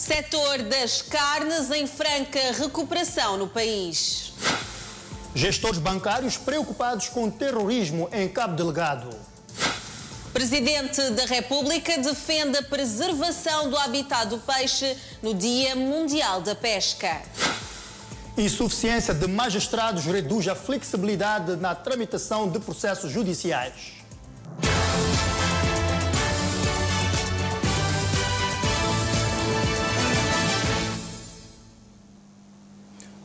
Setor das carnes em franca recuperação no país. Gestores bancários preocupados com terrorismo em Cabo Delgado. Presidente da República defende a preservação do habitat do peixe no Dia Mundial da Pesca. Insuficiência de magistrados reduz a flexibilidade na tramitação de processos judiciais.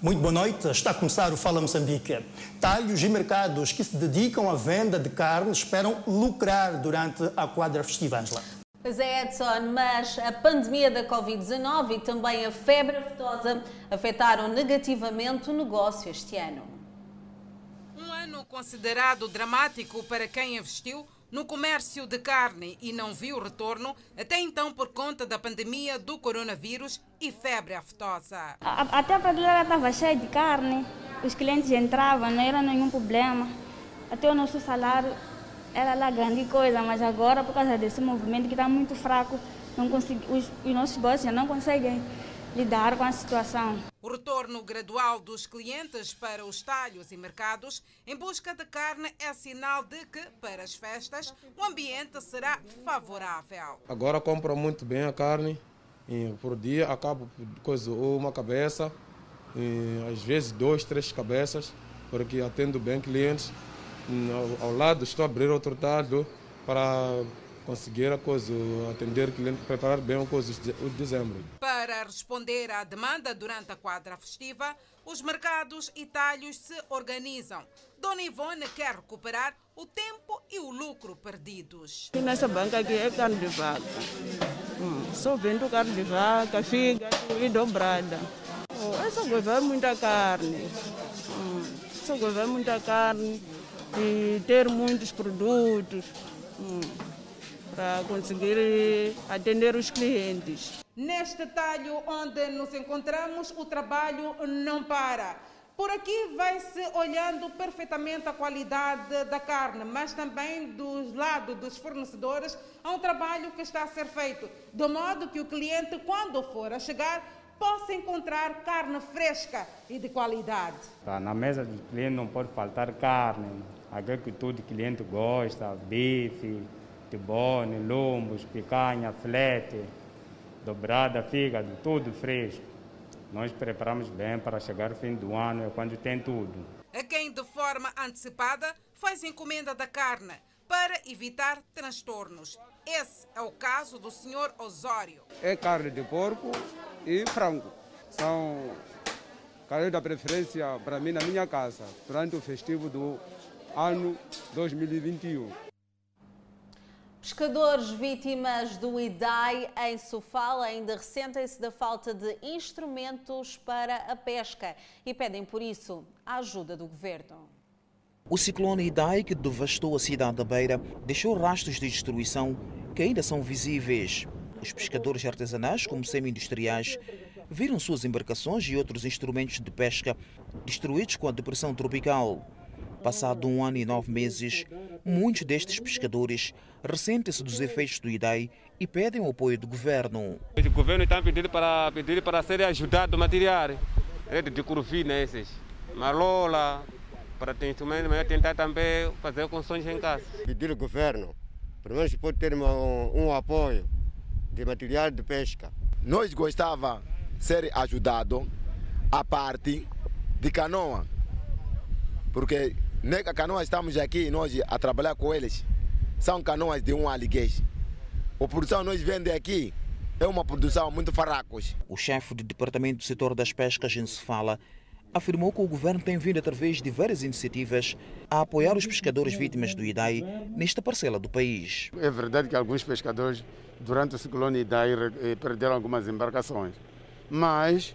Muito boa noite, está a começar o Fala Moçambique. Talhos e mercados que se dedicam à venda de carne esperam lucrar durante a quadra festiva, Angela. Pois é, Edson, mas a pandemia da Covid-19 e também a febre aftosa afetaram negativamente o negócio este ano. Um ano considerado dramático para quem investiu no comércio de carne e não viu retorno, até então por conta da pandemia do coronavírus e febre aftosa. Até a prateleira estava cheia de carne, os clientes entravam, não era nenhum problema. Até o nosso salário era lá grande coisa, mas agora, por causa desse movimento que está muito fraco, não consegui, os, os nossos bolsos não conseguem lidar com a situação. O retorno gradual dos clientes para os talhos e mercados em busca de carne é sinal de que, para as festas, o ambiente será favorável. Agora compro muito bem a carne. E por dia acabo coisa uma cabeça, às vezes dois, três cabeças, porque atendo bem clientes. Ao, lado estou a abrir outro lado para conseguir a coisa, atender o cliente, preparar bem a coisa de dezembro. Para responder à demanda durante a quadra festiva, os mercados e talhos se organizam. Dona Ivone quer recuperar o tempo e o lucro perdidos. E nessa banca aqui é carne de vaca. Hum, só vendo carne de vaca, fígado e dobrada. Oh, essa coisa é muita carne. Hum, essa coisa é muita carne e ter muitos produtos. Hum para conseguir atender os clientes. Neste talho onde nos encontramos, o trabalho não para. Por aqui vai-se olhando perfeitamente a qualidade da carne, mas também do lado dos fornecedores há um trabalho que está a ser feito, de modo que o cliente, quando for a chegar, possa encontrar carne fresca e de qualidade. Na mesa do cliente não pode faltar carne, aquilo que todo cliente gosta, bife, tibone, lombos, picanha, flete, dobrada, fígado, tudo fresco. Nós preparamos bem para chegar ao fim do ano, é quando tem tudo. A quem de forma antecipada faz encomenda da carne para evitar transtornos. Esse é o caso do senhor Osório. É carne de porco e frango. São carne da preferência para mim na minha casa durante o festivo do ano 2021. Pescadores vítimas do IDAI em Sofala ainda ressentem-se da falta de instrumentos para a pesca e pedem, por isso, a ajuda do governo. O ciclone Idai, que devastou a cidade da Beira, deixou rastros de destruição que ainda são visíveis. Os pescadores artesanais, como semi-industriais, viram suas embarcações e outros instrumentos de pesca destruídos com a depressão tropical. Passado um ano e nove meses, muitos destes pescadores ressentem-se dos efeitos do IDAI e pedem o apoio do governo. O governo está pedindo para, pedir para ser ajudado a material, rede de curvina esses, malola, para ter instrumento, mas tentar também fazer construções em casa. Pedir ao governo, pelo menos pode ter um, um apoio de material de pesca. Nós gostava de ser ajudado a parte de canoa, porque Nega canoas estamos aqui nós a trabalhar com eles. São canoas de um aliguês. A produção nós vende aqui é uma produção muito farracos. O chefe do Departamento do Setor das Pescas em Sefala afirmou que o governo tem vindo através de várias iniciativas a apoiar os pescadores vítimas do IDAI nesta parcela do país. É verdade que alguns pescadores durante o ciclone IDAI eh, perderam algumas embarcações, mas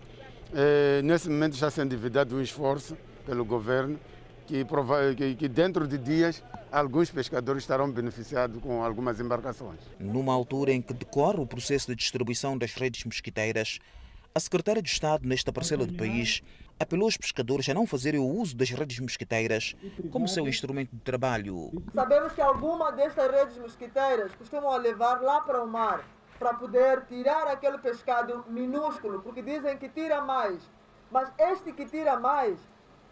eh, nesse momento já se endividado um esforço pelo governo que, que dentro de dias alguns pescadores estarão beneficiados com algumas embarcações. Numa altura em que decorre o processo de distribuição das redes mosquiteiras, a secretária de Estado nesta parcela do país apelou aos pescadores a não fazerem o uso das redes mosquiteiras como seu instrumento de trabalho. Sabemos que algumas destas redes mosquiteiras costumam levar lá para o mar para poder tirar aquele pescado minúsculo, porque dizem que tira mais. Mas este que tira mais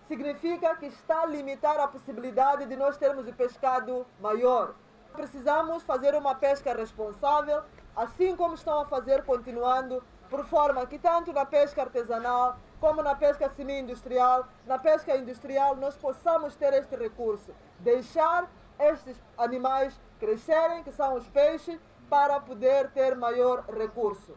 significa que está a limitar a possibilidade de nós termos o pescado maior. Precisamos fazer uma pesca responsável, assim como estão a fazer, continuando, por forma que tanto na pesca artesanal, como na pesca semi-industrial, na pesca industrial, nós possamos ter este recurso. Deixar estes animais crescerem, que são os peixes, para poder ter maior recurso.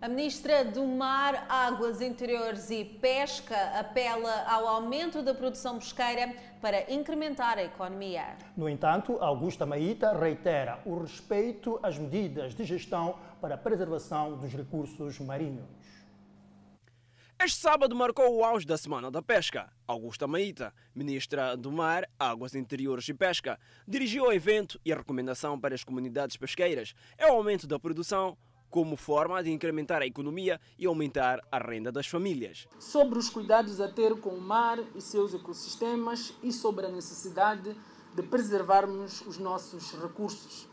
A ministra do Mar, Águas Interiores e Pesca apela ao aumento da produção pesqueira para incrementar a economia. No entanto, Augusta Maíta reitera o respeito às medidas de gestão para a preservação dos recursos marinhos. Este sábado marcou o auge da Semana da Pesca. Augusta Maíta, ministra do Mar, Águas Interiores e Pesca, dirigiu o evento e a recomendação para as comunidades pesqueiras é o aumento da produção como forma de incrementar a economia e aumentar a renda das famílias. Sobre os cuidados a ter com o mar e seus ecossistemas e sobre a necessidade de preservarmos os nossos recursos.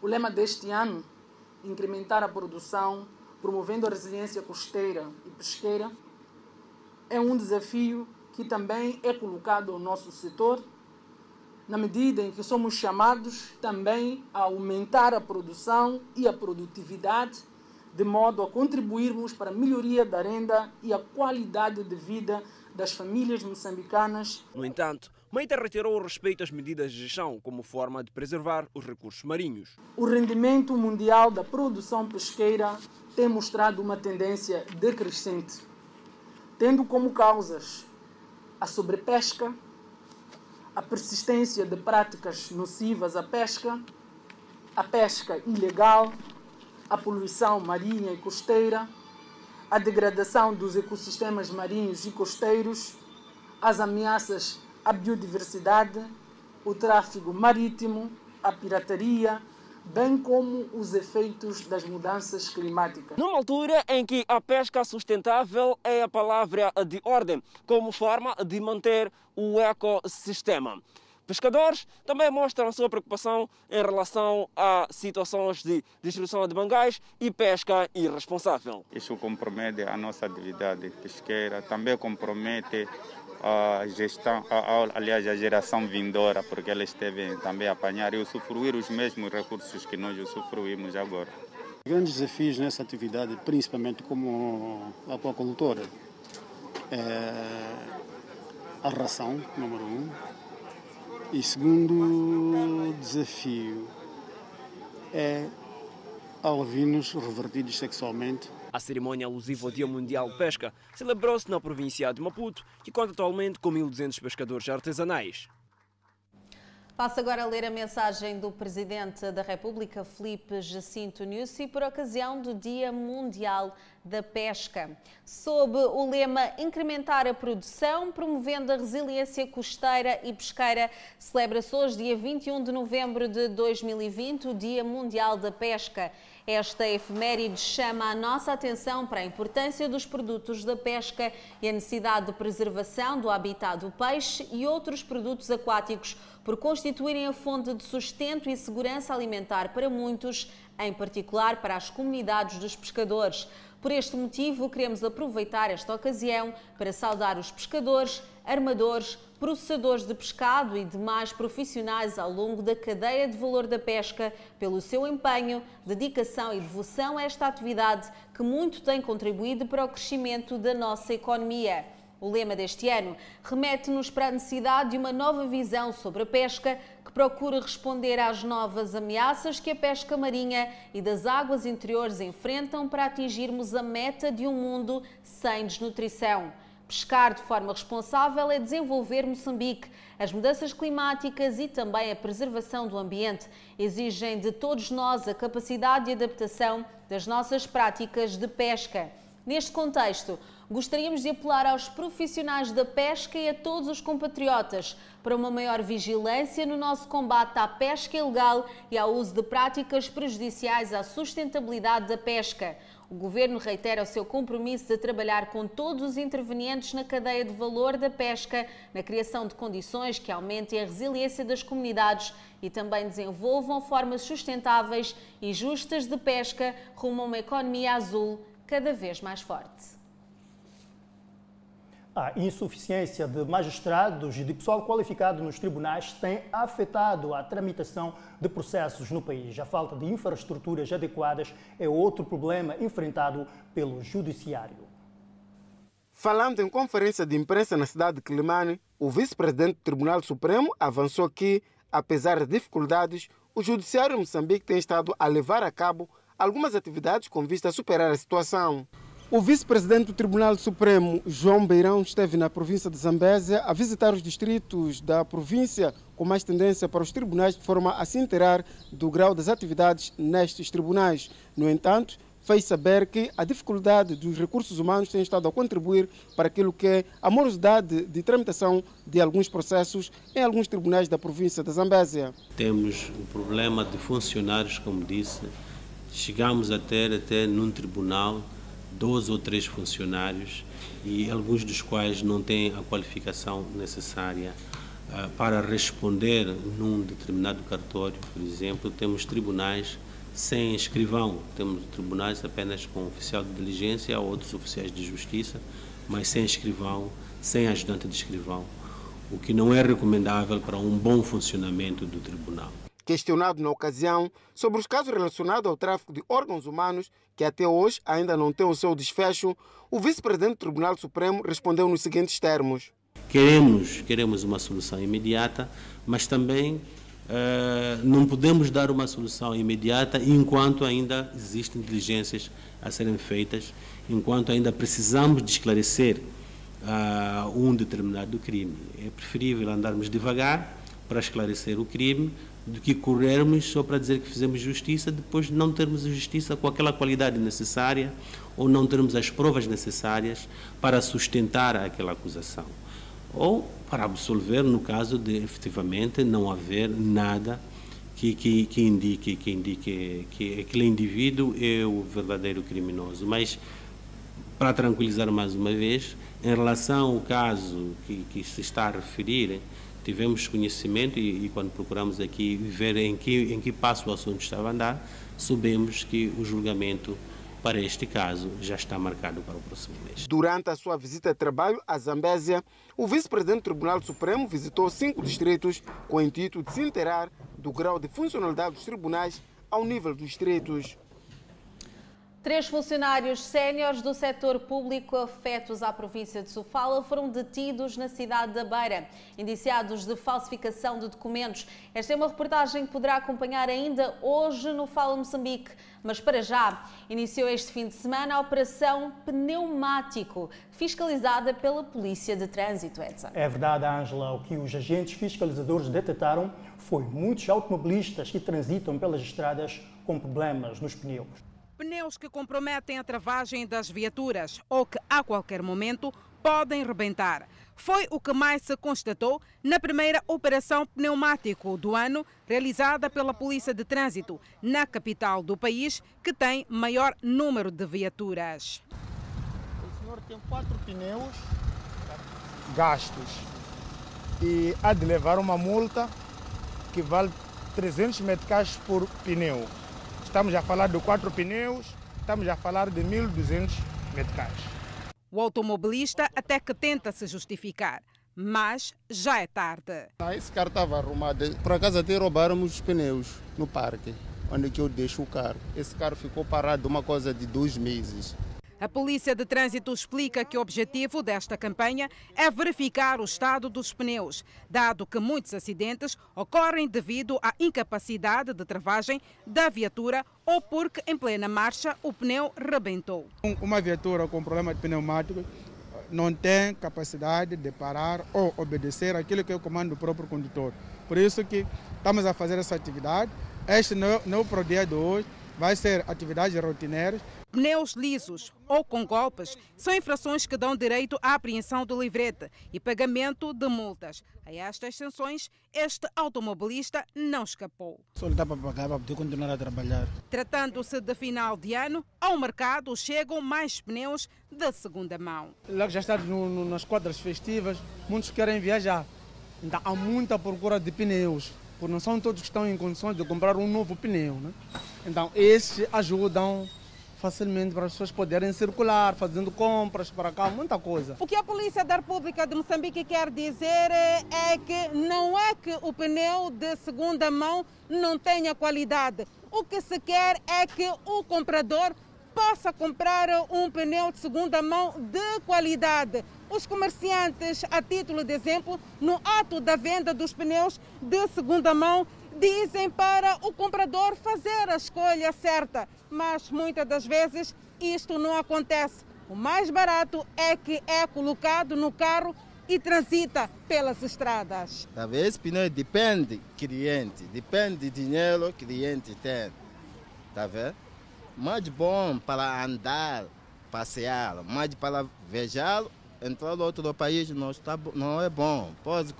O lema deste ano, incrementar a produção promovendo a resiliência costeira e pesqueira, é um desafio que também é colocado ao nosso setor, na medida em que somos chamados também a aumentar a produção e a produtividade, de modo a contribuirmos para a melhoria da renda e a qualidade de vida das famílias moçambicanas. No entanto, Meita reiterou o respeito às medidas de gestão como forma de preservar os recursos marinhos. O rendimento mundial da produção pesqueira tem mostrado uma tendência decrescente, tendo como causas a sobrepesca, a persistência de práticas nocivas à pesca, a pesca ilegal, a poluição marinha e costeira, a degradação dos ecossistemas marinhos e costeiros, as ameaças à biodiversidade, o tráfego marítimo, a pirataria, bem como os efeitos das mudanças climáticas. Numa altura em que a pesca sustentável é a palavra de ordem, como forma de manter o ecossistema. Pescadores também mostram a sua preocupação em relação a situações de destruição de mangás e pesca irresponsável. Isso compromete a nossa atividade pesqueira, também compromete a gestão, a, aliás, a geração vindoura, porque eles devem também apanhar e usufruir os mesmos recursos que nós usufruímos agora. Grandes desafios nessa atividade, principalmente como aquacultora, é a ração, número um, e segundo desafio é alvinos revertidos sexualmente a cerimônia alusiva ao Dia Mundial de Pesca celebrou-se na província de Maputo, que conta atualmente com 1.200 pescadores artesanais. Passo agora a ler a mensagem do Presidente da República, Felipe Jacinto Nussi, por ocasião do Dia Mundial da Pesca. Sob o lema Incrementar a produção, promovendo a resiliência costeira e pesqueira, celebra-se hoje, dia 21 de novembro de 2020, o Dia Mundial da Pesca. Esta efeméride chama a nossa atenção para a importância dos produtos da pesca e a necessidade de preservação do habitat do peixe e outros produtos aquáticos, por constituírem a fonte de sustento e segurança alimentar para muitos, em particular para as comunidades dos pescadores. Por este motivo, queremos aproveitar esta ocasião para saudar os pescadores, armadores, processadores de pescado e demais profissionais ao longo da cadeia de valor da pesca pelo seu empenho, dedicação e devoção a esta atividade que muito tem contribuído para o crescimento da nossa economia. O lema deste ano remete-nos para a necessidade de uma nova visão sobre a pesca que procura responder às novas ameaças que a pesca marinha e das águas interiores enfrentam para atingirmos a meta de um mundo sem desnutrição. Pescar de forma responsável é desenvolver Moçambique. As mudanças climáticas e também a preservação do ambiente exigem de todos nós a capacidade de adaptação das nossas práticas de pesca. Neste contexto, gostaríamos de apelar aos profissionais da pesca e a todos os compatriotas para uma maior vigilância no nosso combate à pesca ilegal e ao uso de práticas prejudiciais à sustentabilidade da pesca. O Governo reitera o seu compromisso de trabalhar com todos os intervenientes na cadeia de valor da pesca, na criação de condições que aumentem a resiliência das comunidades e também desenvolvam formas sustentáveis e justas de pesca rumo a uma economia azul cada vez mais forte. A insuficiência de magistrados e de pessoal qualificado nos tribunais tem afetado a tramitação de processos no país. A falta de infraestruturas adequadas é outro problema enfrentado pelo Judiciário. Falando em conferência de imprensa na cidade de Quilimane, o vice-presidente do Tribunal Supremo avançou que, apesar das dificuldades, o Judiciário de Moçambique tem estado a levar a cabo algumas atividades com vista a superar a situação. O vice-presidente do Tribunal Supremo, João Beirão, esteve na província de Zambésia a visitar os distritos da província com mais tendência para os tribunais, de forma a se inteirar do grau das atividades nestes tribunais. No entanto, fez saber que a dificuldade dos recursos humanos tem estado a contribuir para aquilo que é a morosidade de tramitação de alguns processos em alguns tribunais da província de Zambésia. Temos o problema de funcionários, como disse, chegamos a ter até num tribunal dois ou três funcionários e alguns dos quais não têm a qualificação necessária uh, para responder num determinado cartório, por exemplo, temos tribunais sem escrivão, temos tribunais apenas com oficial de diligência ou outros oficiais de justiça, mas sem escrivão, sem ajudante de escrivão, o que não é recomendável para um bom funcionamento do tribunal. Questionado na ocasião sobre os casos relacionados ao tráfico de órgãos humanos, que até hoje ainda não tem o seu desfecho, o vice-presidente do Tribunal Supremo respondeu nos seguintes termos: Queremos, queremos uma solução imediata, mas também uh, não podemos dar uma solução imediata enquanto ainda existem diligências a serem feitas, enquanto ainda precisamos de esclarecer uh, um determinado crime. É preferível andarmos devagar para esclarecer o crime do que corrermos só para dizer que fizemos justiça, depois não termos justiça com aquela qualidade necessária ou não termos as provas necessárias para sustentar aquela acusação. Ou para absolver no caso de efetivamente não haver nada que, que, que indique, que indique que aquele indivíduo é o verdadeiro criminoso. Mas, para tranquilizar mais uma vez, em relação ao caso que, que se está a referir, tivemos conhecimento e, e, quando procuramos aqui ver em que, em que passo o assunto estava a andar, soubemos que o julgamento para este caso já está marcado para o próximo mês. Durante a sua visita de trabalho à Zambésia, o vice-presidente do Tribunal Supremo visitou cinco distritos com o intuito de se inteirar do grau de funcionalidade dos tribunais ao nível dos distritos. Três funcionários séniores do setor público afetos à província de Sofala foram detidos na cidade da Beira, indiciados de falsificação de documentos. Esta é uma reportagem que poderá acompanhar ainda hoje no Fala Moçambique. Mas para já, iniciou este fim de semana a Operação Pneumático, fiscalizada pela Polícia de Trânsito, Edson. É verdade, Ângela. O que os agentes fiscalizadores detectaram foi muitos automobilistas que transitam pelas estradas com problemas nos pneus pneus que comprometem a travagem das viaturas ou que a qualquer momento podem rebentar. Foi o que mais se constatou na primeira operação pneumático do ano, realizada pela Polícia de Trânsito, na capital do país, que tem maior número de viaturas. O senhor tem quatro pneus gastos e há de levar uma multa que vale 300 meticais por pneu. Estamos a falar de quatro pneus, estamos a falar de 1.200 meticais. O automobilista até que tenta se justificar, mas já é tarde. Ah, esse carro estava arrumado. Por acaso até roubaram os pneus no parque, onde que eu deixo o carro. Esse carro ficou parado uma coisa de dois meses. A Polícia de Trânsito explica que o objetivo desta campanha é verificar o estado dos pneus, dado que muitos acidentes ocorrem devido à incapacidade de travagem da viatura ou porque em plena marcha o pneu rebentou. Uma viatura com problema de pneumático não tem capacidade de parar ou obedecer aquilo que é o comando do próprio condutor. Por isso que estamos a fazer essa atividade. Este não é o dia de hoje, vai ser atividades rotineiras. Pneus lisos ou com golpes são infrações que dão direito à apreensão do livrete e pagamento de multas. A estas sanções, este automobilista não escapou. Só lhe dá para pagar para poder continuar a trabalhar. Tratando-se de final de ano, ao mercado chegam mais pneus de segunda mão. Lá que já está no, no, nas quadras festivas, muitos querem viajar. Então há muita procura de pneus, porque não são todos que estão em condições de comprar um novo pneu. Né? Então esses ajudam facilmente para as pessoas poderem circular, fazendo compras para cá, muita coisa. O que a Polícia da República de Moçambique quer dizer é que não é que o pneu de segunda mão não tenha qualidade. O que se quer é que o comprador possa comprar um pneu de segunda mão de qualidade. Os comerciantes, a título de exemplo, no ato da venda dos pneus de segunda mão, dizem para o comprador fazer a escolha certa, mas muitas das vezes isto não acontece. O mais barato é que é colocado no carro e transita pelas estradas. Talvez pneu depende cliente, depende do dinheiro que cliente tem. Tá vendo? Mais bom para andar, passear, mais para viajar, entrar no outro país não, está, não é bom. Pode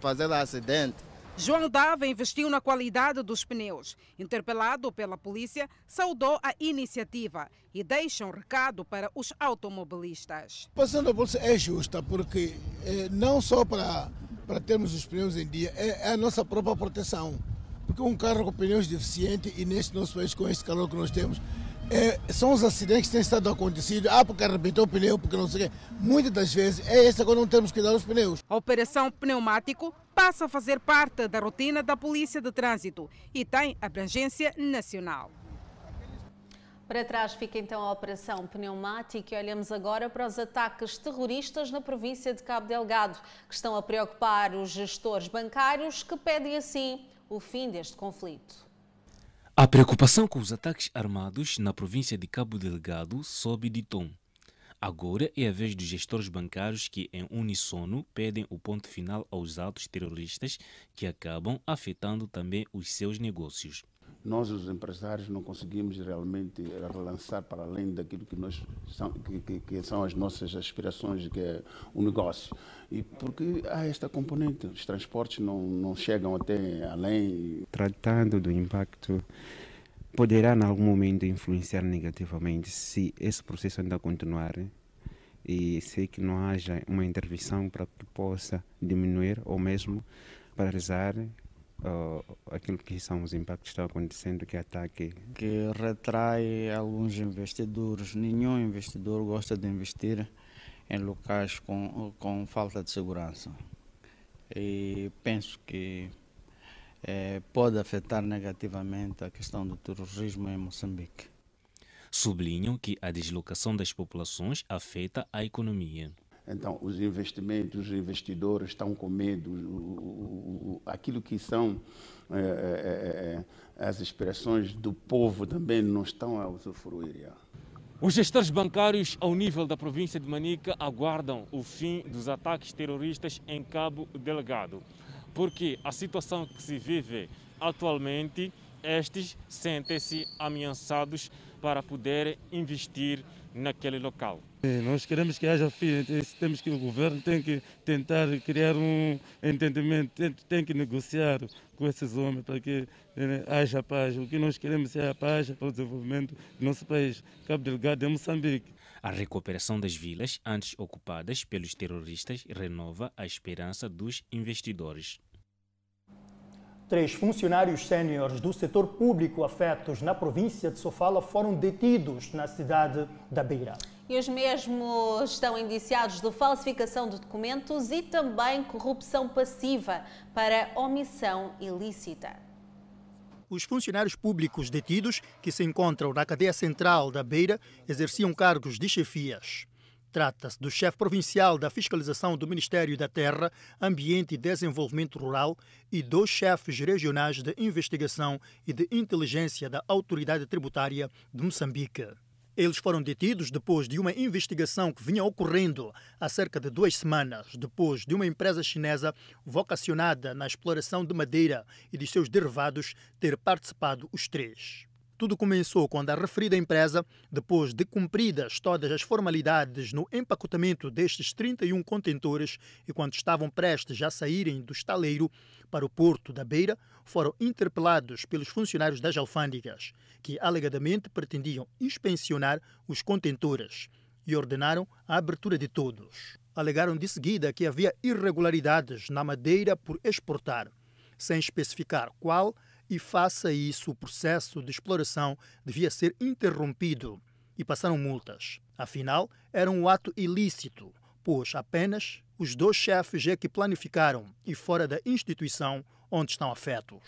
fazer acidente. João Dava investiu na qualidade dos pneus. Interpelado pela polícia, saudou a iniciativa e deixa um recado para os automobilistas. A posição da polícia é justa, porque eh, não só para, para termos os pneus em dia, é, é, a nossa própria proteção. Porque um carro com pneus deficientes, e neste nosso país, com este calor que nós temos, é, são os acidentes que têm estado acontecidos. Ah, porque arrebentou o pneu, porque não sei o quê. Muitas das vezes é essa quando não temos que dar os pneus. A Operação Pneumático passa a fazer parte da rotina da Polícia de Trânsito e tem abrangência nacional. Para trás fica então a Operação Pneumática e olhamos agora para os ataques terroristas na província de Cabo Delgado, que estão a preocupar os gestores bancários que pedem assim o fim deste conflito. A preocupação com os ataques armados na província de Cabo Delgado sobe de tom. Agora é a vez dos gestores bancários que, em unissono, pedem o ponto final aos atos terroristas que acabam afetando também os seus negócios. Nós, os empresários, não conseguimos realmente relançar para além daquilo que, nós, são, que, que, que são as nossas aspirações, que é o negócio. E porque há esta componente, os transportes não, não chegam até além. Tratando do impacto, poderá em algum momento influenciar negativamente se esse processo ainda continuar e se que não haja uma intervenção para que possa diminuir ou mesmo paralisar uh, aquilo que são os impactos que estão acontecendo, que é ataque. Que retrai alguns investidores. Nenhum investidor gosta de investir em locais com, com falta de segurança. E penso que eh, pode afetar negativamente a questão do terrorismo em Moçambique. Sublinham que a deslocação das populações afeta a economia. Então, os investimentos, os investidores estão com medo, o, o, aquilo que são é, é, é, as expressões do povo também não estão a usufruir. Os gestores bancários ao nível da província de Manica aguardam o fim dos ataques terroristas em Cabo Delgado, porque a situação que se vive atualmente, estes sentem-se ameaçados para poder investir naquele local. Nós queremos que haja fim, temos que o governo tem que tentar criar um entendimento, tem, que negociar com esses homens para que né, haja paz. O que nós queremos é a paz para o desenvolvimento do nosso país. Cabo Delgado é Moçambique. A recuperação das vilas antes ocupadas pelos terroristas renova a esperança dos investidores. Três funcionários sêniores do setor público afetos na província de Sofala foram detidos na cidade da Beira. E os mesmos estão indiciados de falsificação de documentos e também corrupção passiva para omissão ilícita. Os funcionários públicos detidos, que se encontram na cadeia central da Beira, exerciam cargos de chefias. Trata-se do chefe provincial da fiscalização do Ministério da Terra, Ambiente e Desenvolvimento Rural e dois chefes regionais de investigação e de inteligência da Autoridade Tributária de Moçambique. Eles foram detidos depois de uma investigação que vinha ocorrendo há cerca de duas semanas, depois de uma empresa chinesa vocacionada na exploração de madeira e de seus derivados ter participado os três. Tudo começou quando a referida empresa, depois de cumpridas todas as formalidades no empacotamento destes 31 contentores e quando estavam prestes a saírem do estaleiro para o porto da Beira, foram interpelados pelos funcionários das alfândegas, que alegadamente pretendiam inspecionar os contentores e ordenaram a abertura de todos. Alegaram de seguida que havia irregularidades na madeira por exportar, sem especificar qual e faça isso o processo de exploração devia ser interrompido e passaram multas. Afinal, era um ato ilícito, pois apenas os dois chefes é que planificaram e fora da instituição onde estão afetos.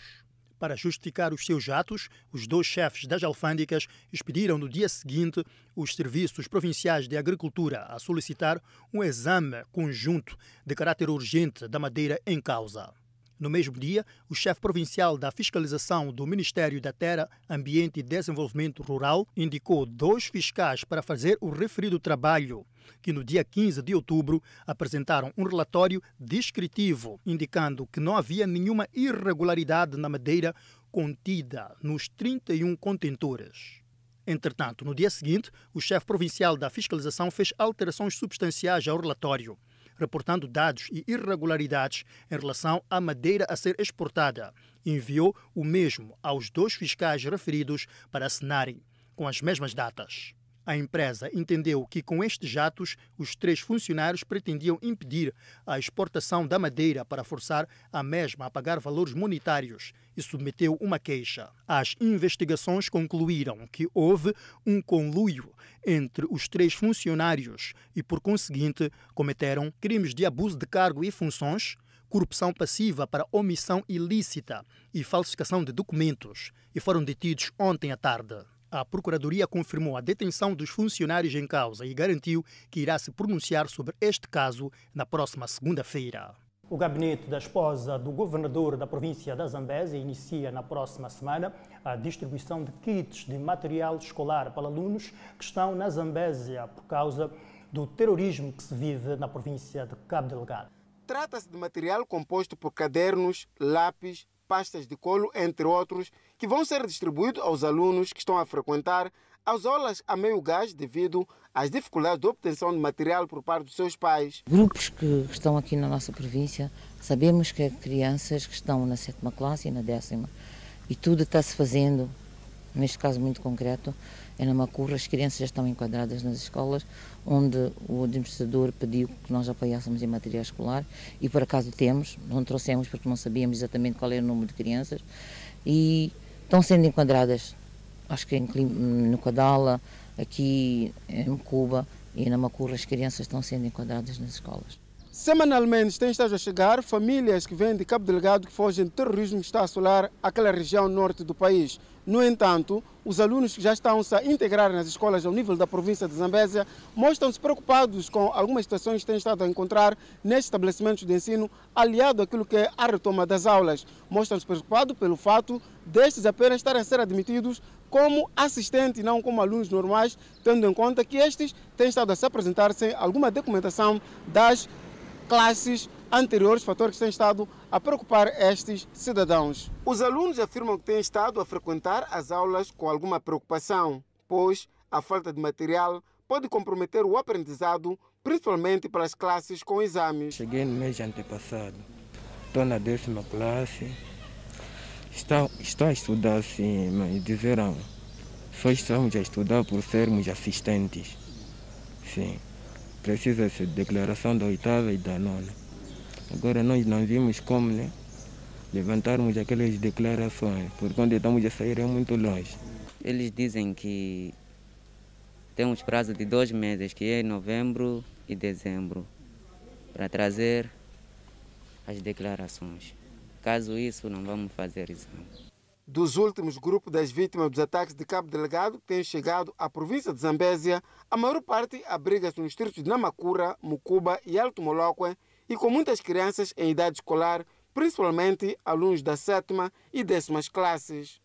Para justificar os seus atos, os dois chefes das alfândegas expediram no dia seguinte os serviços provinciais de agricultura a solicitar um exame conjunto de caráter urgente da madeira em causa. No mesmo dia, o chefe provincial da fiscalização do Ministério da Terra, Ambiente e Desenvolvimento Rural indicou dois fiscais para fazer o referido trabalho, que no dia 15 de outubro apresentaram um relatório descritivo indicando que não havia nenhuma irregularidade na madeira contida nos 31 contentores. Entretanto, no dia seguinte, o chefe provincial da fiscalização fez alterações substanciais ao relatório reportando dados e irregularidades em relação à madeira a ser exportada. Enviou o mesmo aos dois fiscais referidos para assinarem com as mesmas datas. A empresa entendeu que, com estes atos, os três funcionários pretendiam impedir a exportação da madeira para forçar a mesma a pagar valores monetários e submeteu uma queixa. As investigações concluíram que houve um conluio entre os três funcionários e, por conseguinte, cometeram crimes de abuso de cargo e funções, corrupção passiva para omissão ilícita e falsificação de documentos e foram detidos ontem à tarde. A Procuradoria confirmou a detenção dos funcionários em causa e garantiu que irá se pronunciar sobre este caso na próxima segunda-feira. O gabinete da esposa do governador da província da Zambésia inicia na próxima semana a distribuição de kits de material escolar para alunos que estão na Zambésia por causa do terrorismo que se vive na província de Cabo Delgado. Trata-se de material composto por cadernos, lápis, pastas de colo, entre outros, que vão ser distribuídos aos alunos que estão a frequentar as aulas a meio gás devido às dificuldades de obtenção de material por parte dos seus pais. Grupos que estão aqui na nossa província, sabemos que há crianças que estão na sétima classe e na décima, e tudo está-se fazendo, neste caso muito concreto, é na Macurra, as crianças já estão enquadradas nas escolas, onde o administrador pediu que nós apoiássemos em material escolar e por acaso temos, não trouxemos porque não sabíamos exatamente qual era o número de crianças e estão sendo enquadradas, acho que no Cadala, aqui em Cuba e na Macurra as crianças estão sendo enquadradas nas escolas. Semanalmente têm estado a chegar famílias que vêm de Cabo Delgado que fogem do terrorismo que está a assolar aquela região norte do país. No entanto, os alunos que já estão -se a integrar nas escolas ao nível da província de Zambésia mostram-se preocupados com algumas situações que têm estado a encontrar nestes estabelecimentos de ensino, aliado àquilo que é a retoma das aulas. Mostram-se preocupados pelo fato destes apenas estarem a ser admitidos como assistentes, não como alunos normais, tendo em conta que estes têm estado a se apresentar sem alguma documentação das classes anteriores, fatores que têm estado a preocupar estes cidadãos. Os alunos afirmam que têm estado a frequentar as aulas com alguma preocupação, pois a falta de material pode comprometer o aprendizado, principalmente para as classes com exames. Cheguei no mês antepassado, estou na décima classe, estou, estou a estudar sim, mas verão. Só estamos a estudar por sermos assistentes. Sim precisa-se de declaração da oitava e da nona. Agora nós não vimos como né, levantarmos aquelas declarações, porque onde estamos a sair é muito longe. Eles dizem que temos prazo de dois meses, que é novembro e dezembro, para trazer as declarações. Caso isso, não vamos fazer exame dos últimos grupos das vítimas dos ataques de Cabo Delegado que têm chegado à província de Zambésia, a maior parte abriga-se nos distritos de Namacura, Mucuba e Alto Moloque e com muitas crianças em idade escolar, principalmente alunos da sétima e décimas classes.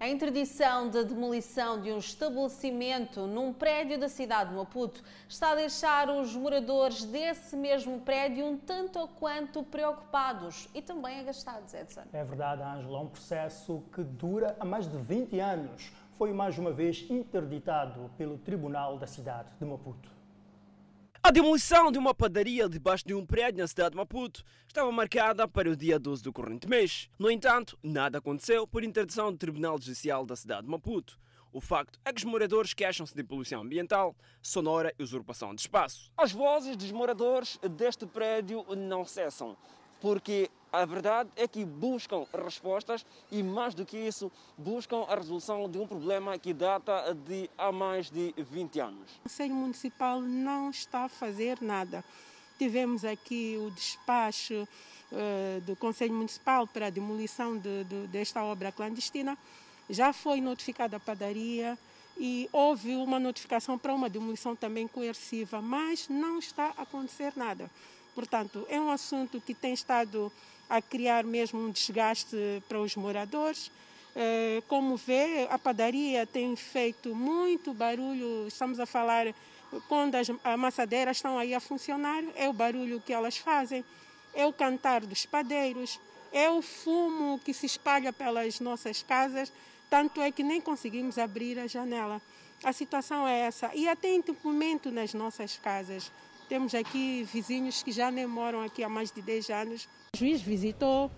A interdição da demolição de um estabelecimento num prédio da cidade de Maputo está a deixar os moradores desse mesmo prédio um tanto ou quanto preocupados e também agastados, Edson. É verdade, Ângela, um processo que dura há mais de 20 anos. Foi mais uma vez interditado pelo Tribunal da cidade de Maputo. A demolição de uma padaria debaixo de um prédio na cidade de Maputo estava marcada para o dia 12 do corrente mês. No entanto, nada aconteceu por interdição do Tribunal Judicial da cidade de Maputo. O facto é que os moradores queixam-se de poluição ambiental, sonora e usurpação de espaço. As vozes dos moradores deste prédio não cessam porque a verdade é que buscam respostas e, mais do que isso, buscam a resolução de um problema que data de há mais de 20 anos. O Conselho Municipal não está a fazer nada. Tivemos aqui o despacho uh, do Conselho Municipal para a demolição de, de, desta obra clandestina. Já foi notificada a padaria e houve uma notificação para uma demolição também coerciva, mas não está a acontecer nada. Portanto, é um assunto que tem estado a criar mesmo um desgaste para os moradores. Eh, como vê, a padaria tem feito muito barulho. Estamos a falar quando as amassadeiras estão aí a funcionar, é o barulho que elas fazem, é o cantar dos padeiros, é o fumo que se espalha pelas nossas casas, tanto é que nem conseguimos abrir a janela. A situação é essa. E até entupimento nas nossas casas. Temos aqui vizinhos que já nem moram aqui há mais de 10 anos. O juiz visitou,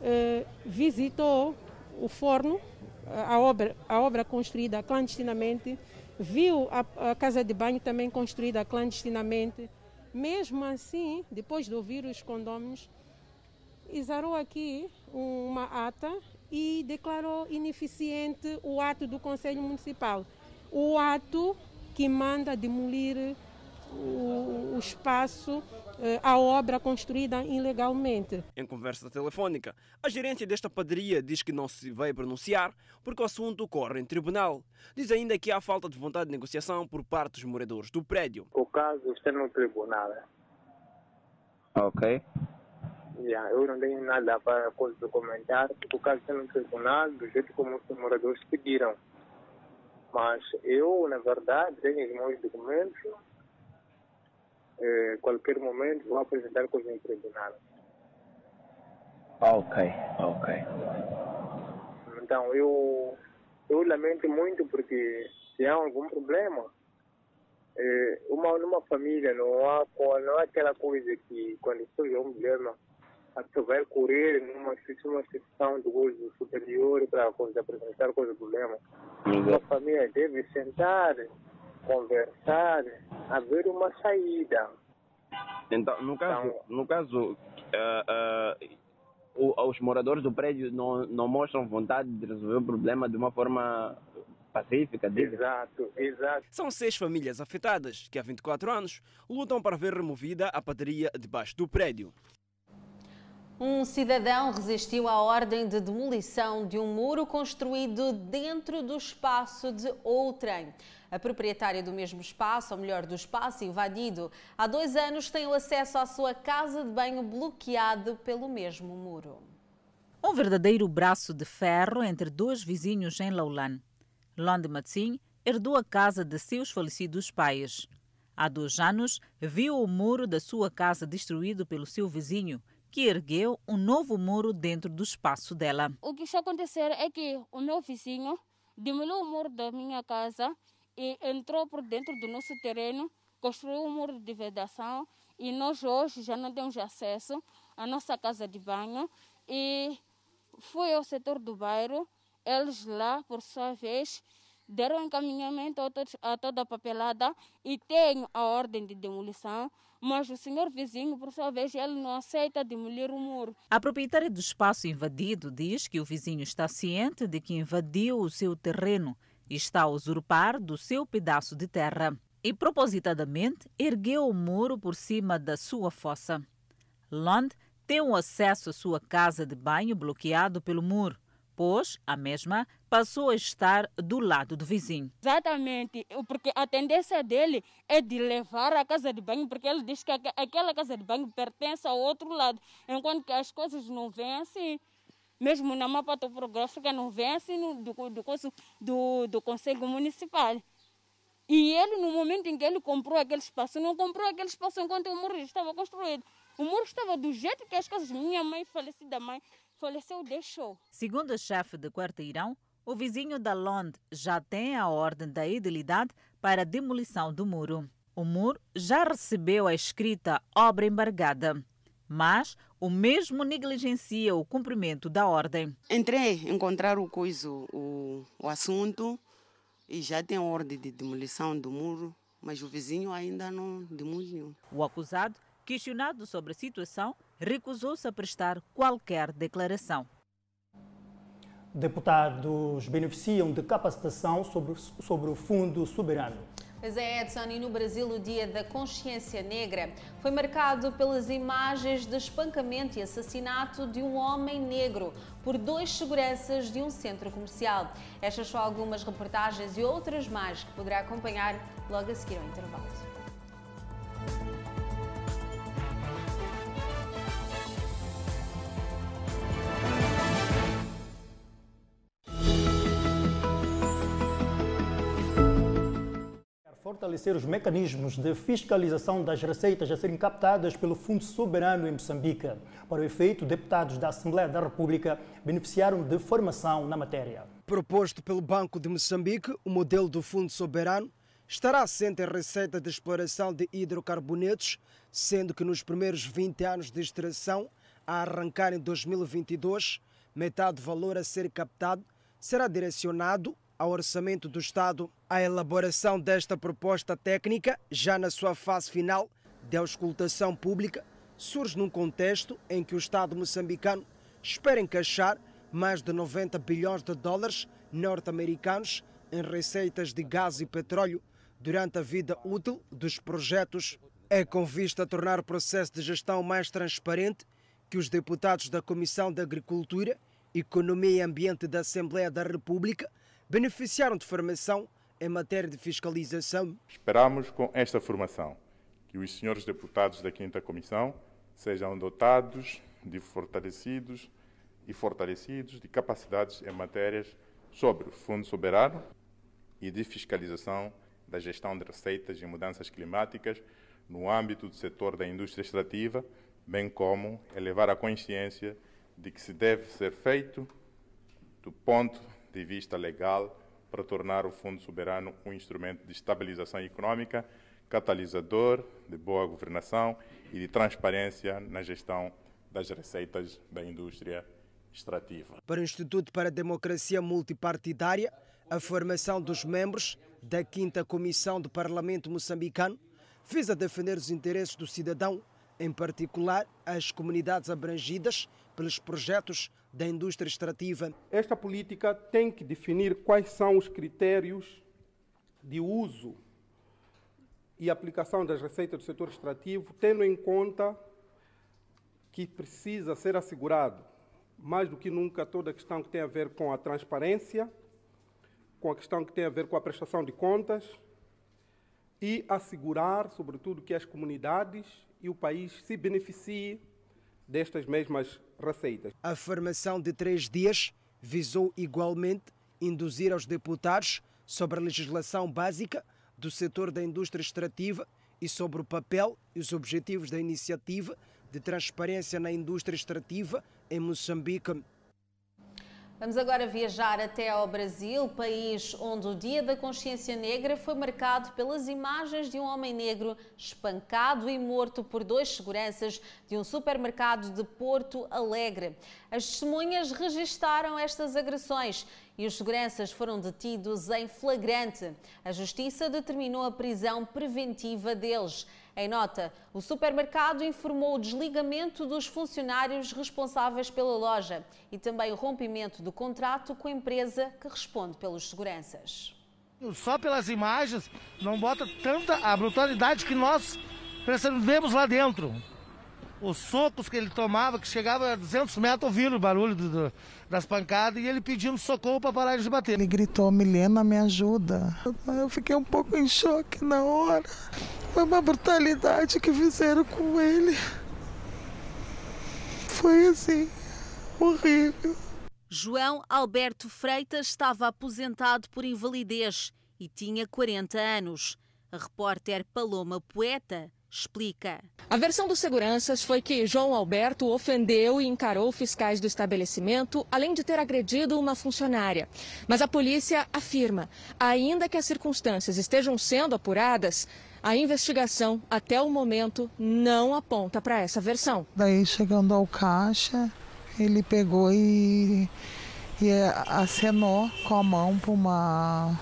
eh, visitou o forno, a obra, a obra construída clandestinamente, viu a, a casa de banho também construída clandestinamente. Mesmo assim, depois de ouvir os condôminos, exarou aqui uma ata e declarou ineficiente o ato do Conselho Municipal. O ato que manda demolir o, o espaço, eh, a obra construída ilegalmente. Em conversa telefónica, a gerência desta padaria diz que não se vai pronunciar porque o assunto ocorre em tribunal. Diz ainda que há falta de vontade de negociação por parte dos moradores do prédio. O caso está no tribunal. Ok. Yeah, eu não tenho nada para comentar, porque o caso está no tribunal do jeito como os moradores pediram. Mas eu, na verdade, tenho os meus documentos eh, qualquer momento vou apresentar coisa em tribunal. Ok, ok. Então eu, eu lamento muito porque se há algum problema, eh, uma, numa família não há, não há aquela coisa que quando surge um problema, a pessoa vai correr numa, numa situação do gozo superior para apresentar coisa problema. Uma família deve sentar, conversar, haver uma saída. Então, no caso, então, no caso uh, uh, os moradores do prédio não, não mostram vontade de resolver o problema de uma forma pacífica. Diga. Exato, exato. São seis famílias afetadas que há 24 anos lutam para ver removida a padaria debaixo do prédio. Um cidadão resistiu à ordem de demolição de um muro construído dentro do espaço de outrem. A proprietária do mesmo espaço, ou melhor, do espaço invadido, há dois anos tem o acesso à sua casa de banho bloqueado pelo mesmo muro. Um verdadeiro braço de ferro entre dois vizinhos em Laulan. Lande Matsin herdou a casa de seus falecidos pais. Há dois anos, viu o muro da sua casa destruído pelo seu vizinho que ergueu um novo muro dentro do espaço dela. O que está acontecendo é que o meu vizinho demoliu o muro da minha casa e entrou por dentro do nosso terreno, construiu um muro de vedação e nós hoje já não temos acesso à nossa casa de banho e fui ao setor do bairro, eles lá, por sua vez, deram encaminhamento a toda a papelada e tenho a ordem de demolição, mas o senhor vizinho, por sua vez, ele não aceita demolir o muro. A proprietária do espaço invadido diz que o vizinho está ciente de que invadiu o seu terreno e está a usurpar do seu pedaço de terra. E propositadamente ergueu o muro por cima da sua fossa. Lond tem o acesso à sua casa de banho bloqueado pelo muro pois a mesma passou a estar do lado do vizinho. Exatamente, porque a tendência dele é de levar a casa de banho, porque ele diz que aquela casa de banho pertence ao outro lado, enquanto que as coisas não vêm assim. mesmo na mapa topográfica não vem assim do, do, do, do Conselho Municipal. E ele, no momento em que ele comprou aquele espaço, não comprou aquele espaço enquanto o muro estava construído. O muro estava do jeito que as casas minha mãe, falecida mãe, faleceu, deixou. Segundo o chefe de quarteirão, o vizinho da Lond já tem a ordem da idilidade para a demolição do muro. O muro já recebeu a escrita obra embargada, mas o mesmo negligencia o cumprimento da ordem. Entrei encontrar o coiso, o, o assunto e já tem ordem de demolição do muro, mas o vizinho ainda não demoliu. O acusado, questionado sobre a situação, recusou-se a prestar qualquer declaração. Deputados beneficiam de capacitação sobre, sobre o Fundo Soberano. Pois é, Edson, e no Brasil o Dia da Consciência Negra foi marcado pelas imagens de espancamento e assassinato de um homem negro por dois seguranças de um centro comercial. Estas são algumas reportagens e outras mais que poderá acompanhar logo a seguir ao intervalo. Fortalecer os mecanismos de fiscalização das receitas a serem captadas pelo Fundo Soberano em Moçambique. Para o efeito, deputados da Assembleia da República beneficiaram de formação na matéria. Proposto pelo Banco de Moçambique, o modelo do Fundo Soberano estará assente em receita de exploração de hidrocarbonetos, sendo que nos primeiros 20 anos de extração, a arrancar em 2022, metade do valor a ser captado será direcionado ao orçamento do Estado. A elaboração desta proposta técnica, já na sua fase final de auscultação pública, surge num contexto em que o Estado moçambicano espera encaixar mais de 90 bilhões de dólares norte-americanos em receitas de gás e petróleo durante a vida útil dos projetos. É com vista a tornar o processo de gestão mais transparente que os deputados da Comissão de Agricultura, Economia e Ambiente da Assembleia da República beneficiaram de formação em matéria de fiscalização. Esperamos com esta formação que os senhores deputados da Quinta Comissão sejam dotados de fortalecidos e fortalecidos de capacidades em matérias sobre o Fundo Soberano e de fiscalização da gestão de receitas e mudanças climáticas no âmbito do setor da indústria extrativa, bem como elevar a consciência de que se deve ser feito do ponto de vista legal para tornar o Fundo Soberano um instrumento de estabilização econômica, catalisador de boa governação e de transparência na gestão das receitas da indústria extrativa. Para o Instituto para a Democracia Multipartidária, a formação dos membros da 5 Comissão do Parlamento moçambicano visa defender os interesses do cidadão, em particular as comunidades abrangidas pelos projetos da indústria extrativa. Esta política tem que definir quais são os critérios de uso e aplicação das receitas do setor extrativo, tendo em conta que precisa ser assegurado, mais do que nunca, toda a questão que tem a ver com a transparência, com a questão que tem a ver com a prestação de contas e assegurar, sobretudo, que as comunidades e o país se beneficiem destas mesmas receitas. A formação de três dias visou igualmente induzir aos deputados sobre a legislação básica do setor da indústria extrativa e sobre o papel e os objetivos da iniciativa de transparência na indústria extrativa em Moçambique. Vamos agora viajar até ao Brasil, país onde o Dia da Consciência Negra foi marcado pelas imagens de um homem negro espancado e morto por dois seguranças de um supermercado de Porto Alegre. As testemunhas registaram estas agressões e os seguranças foram detidos em flagrante. A Justiça determinou a prisão preventiva deles. Em nota, o supermercado informou o desligamento dos funcionários responsáveis pela loja e também o rompimento do contrato com a empresa que responde pelos seguranças. Só pelas imagens não bota tanta a brutalidade que nós percebemos lá dentro. Os socos que ele tomava, que chegava a 200 metros, ouvindo o barulho do, do, das pancadas e ele pedindo socorro para parar de bater. Ele gritou: Milena, me ajuda. Eu fiquei um pouco em choque na hora. Foi uma brutalidade que fizeram com ele. Foi assim, horrível. João Alberto Freitas estava aposentado por invalidez e tinha 40 anos. A repórter Paloma Poeta explica. A versão dos seguranças foi que João Alberto ofendeu e encarou fiscais do estabelecimento, além de ter agredido uma funcionária. Mas a polícia afirma, ainda que as circunstâncias estejam sendo apuradas, a investigação até o momento não aponta para essa versão. Daí chegando ao caixa, ele pegou e, e acenou com a mão para uma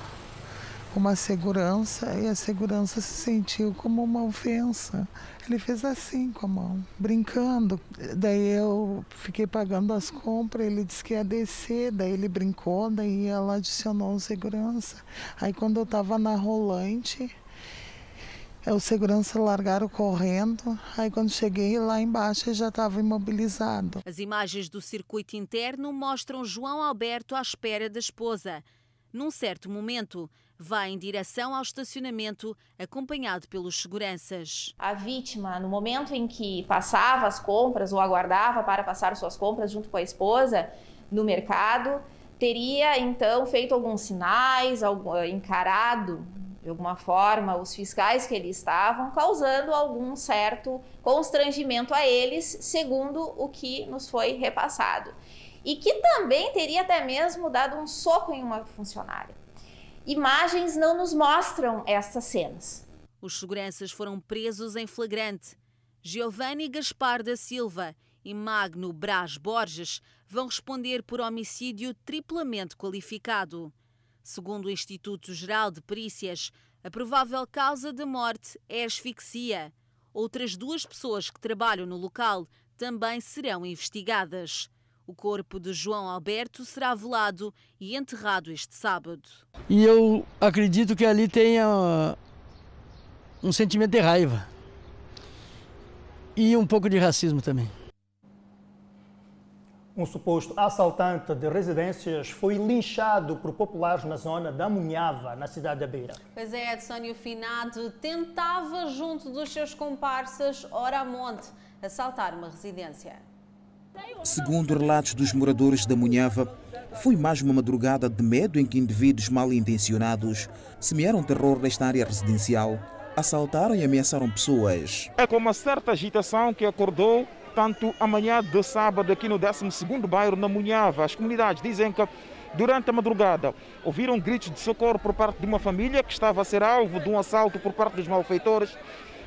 uma segurança e a segurança se sentiu como uma ofensa. Ele fez assim com a mão, brincando. Daí eu fiquei pagando as compras, ele disse que ia descer, daí ele brincou, daí ela adicionou o segurança. Aí quando eu estava na rolante, o segurança largaram correndo. Aí quando cheguei lá embaixo, ele já estava imobilizado. As imagens do circuito interno mostram João Alberto à espera da esposa. Num certo momento, vai em direção ao estacionamento, acompanhado pelos seguranças. A vítima, no momento em que passava as compras ou aguardava para passar suas compras junto com a esposa no mercado, teria então feito alguns sinais, encarado de alguma forma os fiscais que ali estavam, causando algum certo constrangimento a eles, segundo o que nos foi repassado. E que também teria até mesmo dado um soco em uma funcionária. Imagens não nos mostram estas cenas. Os seguranças foram presos em flagrante. Giovanni Gaspar da Silva e Magno Braz Borges vão responder por homicídio triplamente qualificado. Segundo o Instituto Geral de Perícias, a provável causa da morte é asfixia. Outras duas pessoas que trabalham no local também serão investigadas. O corpo de João Alberto será velado e enterrado este sábado. E eu acredito que ali tenha um sentimento de raiva e um pouco de racismo também. Um suposto assaltante de residências foi linchado por populares na zona da Munhava, na cidade da Beira. Pois é, Edson e o Finado tentava, junto dos seus comparsas, ora a monte, assaltar uma residência. Segundo relatos dos moradores da Munhava, foi mais uma madrugada de medo em que indivíduos mal intencionados semearam terror nesta área residencial, assaltaram e ameaçaram pessoas. É com uma certa agitação que acordou Portanto, amanhã de sábado, aqui no 12º bairro, na Munhava, as comunidades dizem que durante a madrugada ouviram gritos de socorro por parte de uma família que estava a ser alvo de um assalto por parte dos malfeitores,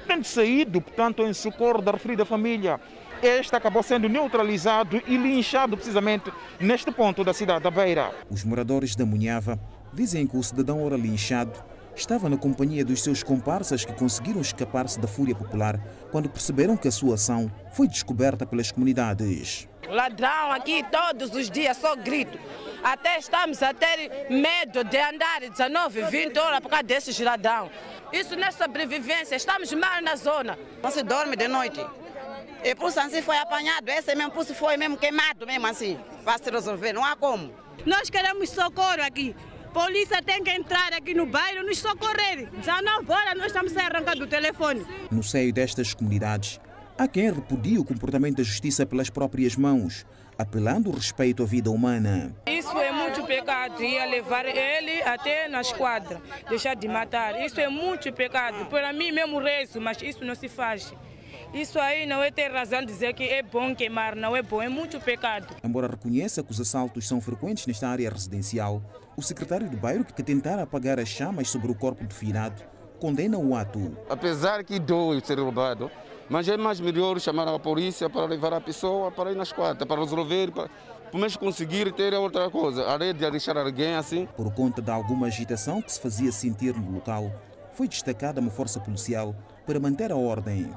tendo saído, portanto, em socorro da referida família. Este acabou sendo neutralizado e linchado precisamente neste ponto da cidade da Beira. Os moradores da Munhava dizem que o cidadão ora linchado estava na companhia dos seus comparsas que conseguiram escapar-se da fúria popular quando perceberam que a sua ação foi descoberta pelas comunidades. Ladrão aqui todos os dias, só grito. Até estamos a ter medo de andar 19, 20 horas por causa desses ladrão. Isso não é sobrevivência, estamos mal na zona. Não se dorme de noite. E por assim foi apanhado, esse mesmo pulso foi mesmo queimado mesmo assim, para se resolver, não há como. Nós queremos socorro aqui. Polícia tem que entrar aqui no bairro nos socorrer. 19 horas nós estamos sem arrancar do telefone. No seio destas comunidades, há quem repudia o comportamento da justiça pelas próprias mãos, apelando o respeito à vida humana. Isso é muito pecado, ia levar ele até na esquadra, deixar de matar. Isso é muito pecado. Para mim mesmo rezo, mas isso não se faz. Isso aí não é ter razão de dizer que é bom queimar, não é bom, é muito pecado. Embora reconheça que os assaltos são frequentes nesta área residencial, o secretário do bairro, que tentar apagar as chamas sobre o corpo do finado, condena o ato. Apesar que dói ser roubado, mas é mais melhor chamar a polícia para levar a pessoa para ir nas quadras, para resolver, para pelo menos conseguir ter outra coisa, além de deixar alguém assim. Por conta de alguma agitação que se fazia sentir no local, foi destacada uma força policial para manter a ordem.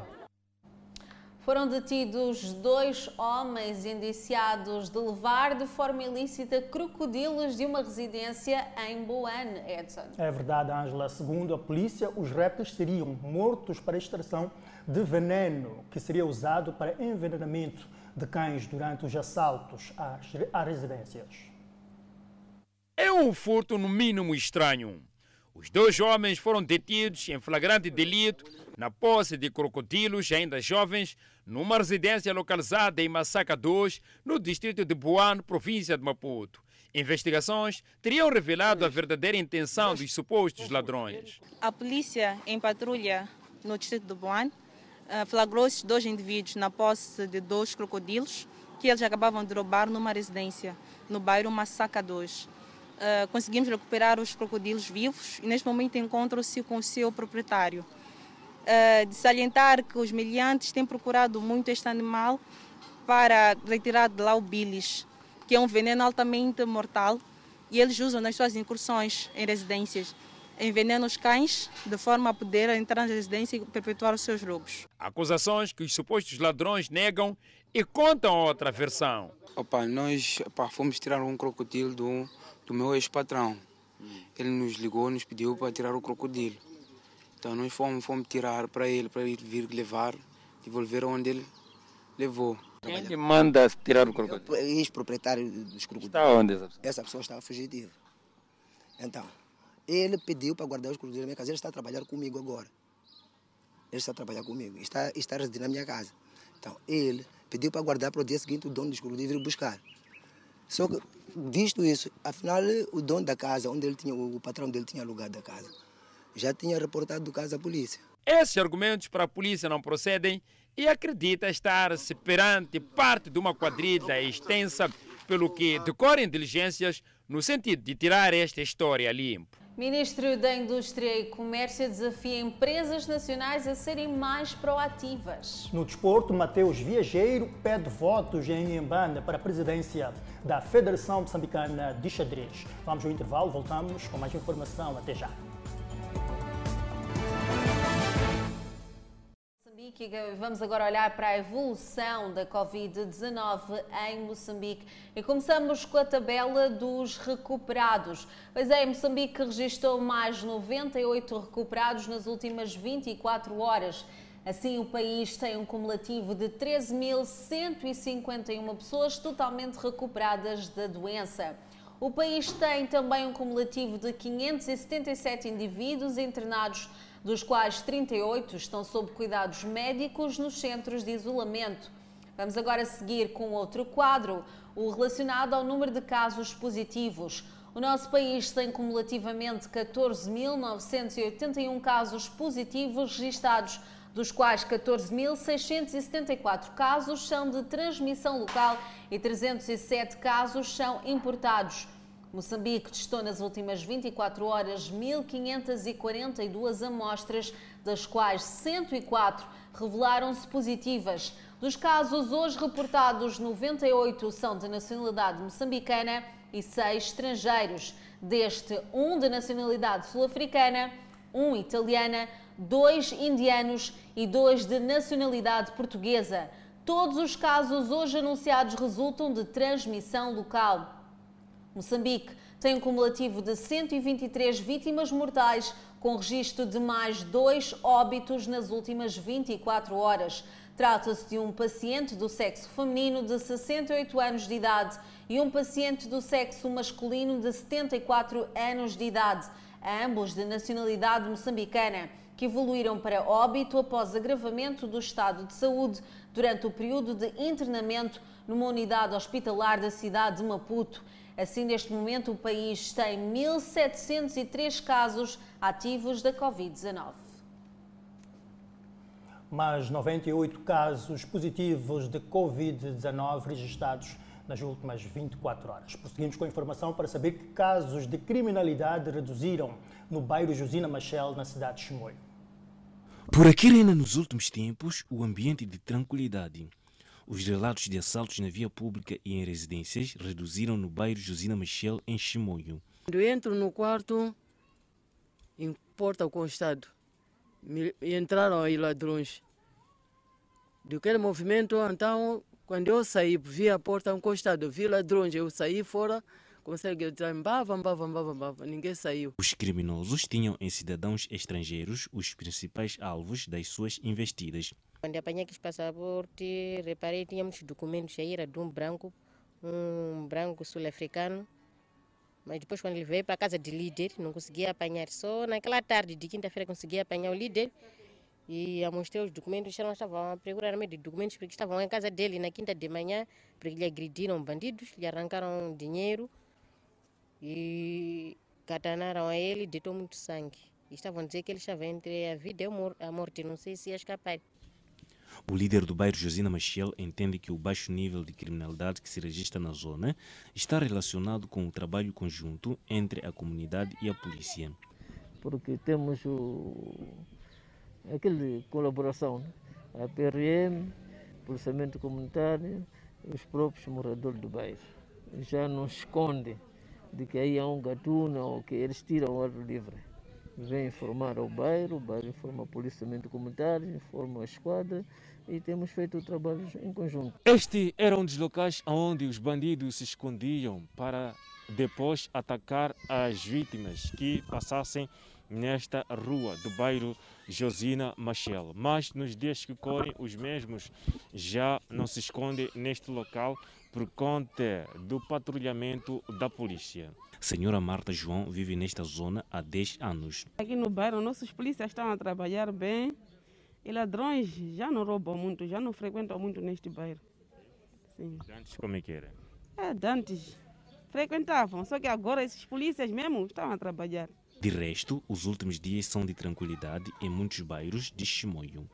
Foram detidos dois homens indiciados de levar de forma ilícita crocodilos de uma residência em Boane, Edson. É verdade, Ângela. Segundo a polícia, os répteis seriam mortos para extração de veneno que seria usado para envenenamento de cães durante os assaltos às, às residências. É um furto no mínimo estranho. Os dois homens foram detidos em flagrante delito na posse de crocodilos ainda jovens numa residência localizada em Massaca 2, no distrito de Buano, província de Maputo. Investigações teriam revelado a verdadeira intenção dos supostos ladrões. A polícia em patrulha no distrito de Buano flagrou esses dois indivíduos na posse de dois crocodilos que eles acabavam de roubar numa residência no bairro Massaca 2. Uh, conseguimos recuperar os crocodilos vivos e neste momento encontram-se com o seu proprietário. Uh, de salientar que os miliantes têm procurado muito este animal para retirar de lá o bilis, que é um veneno altamente mortal e eles usam nas suas incursões em residências. Envenenam os cães de forma a poder entrar na residência e perpetuar os seus roubos. Acusações que os supostos ladrões negam e contam outra versão. Opa, nós opa, fomos tirar um crocodilo do, do meu ex-patrão. Ele nos ligou, nos pediu para tirar o crocodilo. Então nós fomos, fomos tirar para ele, para ele vir levar, devolver onde ele levou. Quem que manda tirar o crocodilo? Ex-proprietário dos crocodilos. Está onde essa pessoa? Essa pessoa estava fugitiva. Então, ele pediu para guardar os crocodilos na minha casa. Ele está a trabalhar comigo agora. Ele está a trabalhar comigo. Está, está a residir na minha casa. Então, ele pediu para guardar para o dia seguinte o dono dos crocodilos vir buscar. Só que, visto isso, afinal, o dono da casa, onde ele tinha, o patrão dele tinha alugado a casa, já tinha reportado o caso à polícia. Esses argumentos para a polícia não procedem e acredita estar-se perante parte de uma quadrilha extensa, pelo que decorrem diligências no sentido de tirar esta história limpo. Ministro da Indústria e Comércio desafia empresas nacionais a serem mais proativas. No desporto, Mateus Viajeiro pede votos em Embanda para a presidência da Federação Moçambicana de Xadrez. Vamos ao intervalo, voltamos com mais informação. Até já. Moçambique. Vamos agora olhar para a evolução da Covid-19 em Moçambique e começamos com a tabela dos recuperados. Pois é, Moçambique registrou mais 98 recuperados nas últimas 24 horas. Assim, o país tem um cumulativo de 13.151 pessoas totalmente recuperadas da doença. O país tem também um cumulativo de 577 indivíduos internados dos quais 38 estão sob cuidados médicos nos centros de isolamento. Vamos agora seguir com outro quadro, o relacionado ao número de casos positivos. O nosso país tem cumulativamente 14.981 casos positivos registados, dos quais 14.674 casos são de transmissão local e 307 casos são importados. Moçambique testou nas últimas 24 horas 1.542 amostras, das quais 104 revelaram-se positivas. Dos casos hoje reportados, 98 são de nacionalidade moçambicana e 6 estrangeiros. Deste, um de nacionalidade sul-africana, um italiana, dois indianos e dois de nacionalidade portuguesa. Todos os casos hoje anunciados resultam de transmissão local. Moçambique tem um cumulativo de 123 vítimas mortais, com registro de mais dois óbitos nas últimas 24 horas. Trata-se de um paciente do sexo feminino de 68 anos de idade e um paciente do sexo masculino de 74 anos de idade, ambos de nacionalidade moçambicana, que evoluíram para óbito após agravamento do estado de saúde durante o período de internamento numa unidade hospitalar da cidade de Maputo. Assim, neste momento, o país tem 1.703 casos ativos da Covid-19. Mais 98 casos positivos de Covid-19 registrados nas últimas 24 horas. Prosseguimos com a informação para saber que casos de criminalidade reduziram no bairro Josina Machel, na cidade de Chimoio. Por aqui reina nos últimos tempos o ambiente de tranquilidade. Os relatos de assaltos na via pública e em residências reduziram no bairro Josina Michel, em Chimoio. Quando entro no quarto, em porta constado, entraram aí ladrões. Daquele movimento, então, quando eu saí, vi a porta encostada, vi ladrões, eu saí fora, consegue dizer, mbava, mbava, mbava, mbava, ninguém saiu. Os criminosos tinham em cidadãos estrangeiros os principais alvos das suas investidas. Aqui passaporte, reparei tínhamos documentos de um branco, um branco sul-africano, Mas depois, quando ele veio para a casa de líder, não conseguia apanhar. Só naquela tarde de quinta-feira consegui apanhar o líder e mostrei os documentos. Eles estavam a procurar de documentos porque estavam em casa dele na quinta de manhã, porque lhe agrediram bandidos, lhe arrancaram dinheiro e catanaram a ele, deitou muito sangue. E estavam a dizer que ele estava entre a vida e a morte, não sei se ia escapar. O líder do bairro Josina Machiel entende que o baixo nível de criminalidade que se registra na zona está relacionado com o trabalho conjunto entre a comunidade e a polícia. Porque temos o, aquele colaboração, né? a PRM, policiamento comunitário, os próprios moradores do bairro. Já não esconde de que aí há um gatuna ou que eles tiram o ar livre. Vem informar ao bairro, o bairro informa o policiamento comunitário, informa a esquadra e temos feito trabalhos em conjunto. Este era um dos locais onde os bandidos se escondiam para depois atacar as vítimas que passassem nesta rua do bairro Josina Machel. Mas nos dias que correm, os mesmos já não se escondem neste local por conta do patrulhamento da polícia. Senhora Marta João vive nesta zona há 10 anos. Aqui no bairro, nossos polícias estão a trabalhar bem e ladrões já não roubam muito, já não frequentam muito neste bairro. Sim. Antes como é que era? É, antes frequentavam, só que agora esses polícias mesmo estão a trabalhar. De resto, os últimos dias são de tranquilidade em muitos bairros de Chimoio.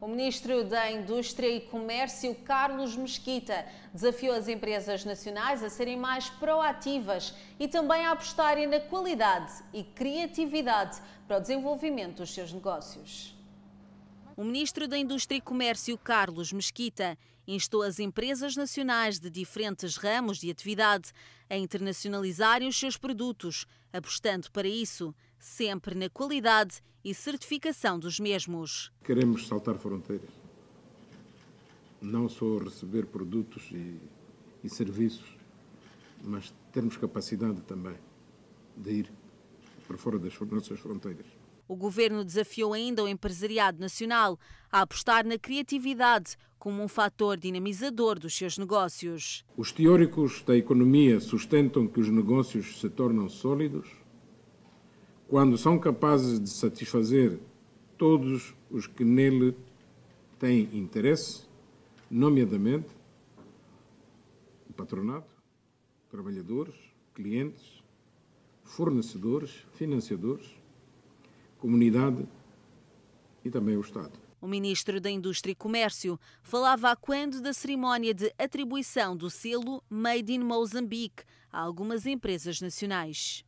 O ministro da Indústria e Comércio, Carlos Mesquita, desafiou as empresas nacionais a serem mais proativas e também a apostarem na qualidade e criatividade para o desenvolvimento dos seus negócios. O ministro da Indústria e Comércio, Carlos Mesquita, instou as empresas nacionais de diferentes ramos de atividade a internacionalizarem os seus produtos, apostando para isso sempre na qualidade e certificação dos mesmos. Queremos saltar fronteiras. Não só receber produtos e, e serviços, mas termos capacidade também de ir para fora das nossas fronteiras. O governo desafiou ainda o empresariado nacional a apostar na criatividade como um fator dinamizador dos seus negócios. Os teóricos da economia sustentam que os negócios se tornam sólidos quando são capazes de satisfazer todos os que nele têm interesse, nomeadamente o patronato, trabalhadores, clientes, fornecedores, financiadores, comunidade e também o Estado. O ministro da Indústria e Comércio falava a quando da cerimónia de atribuição do selo Made in Mozambique a algumas empresas nacionais.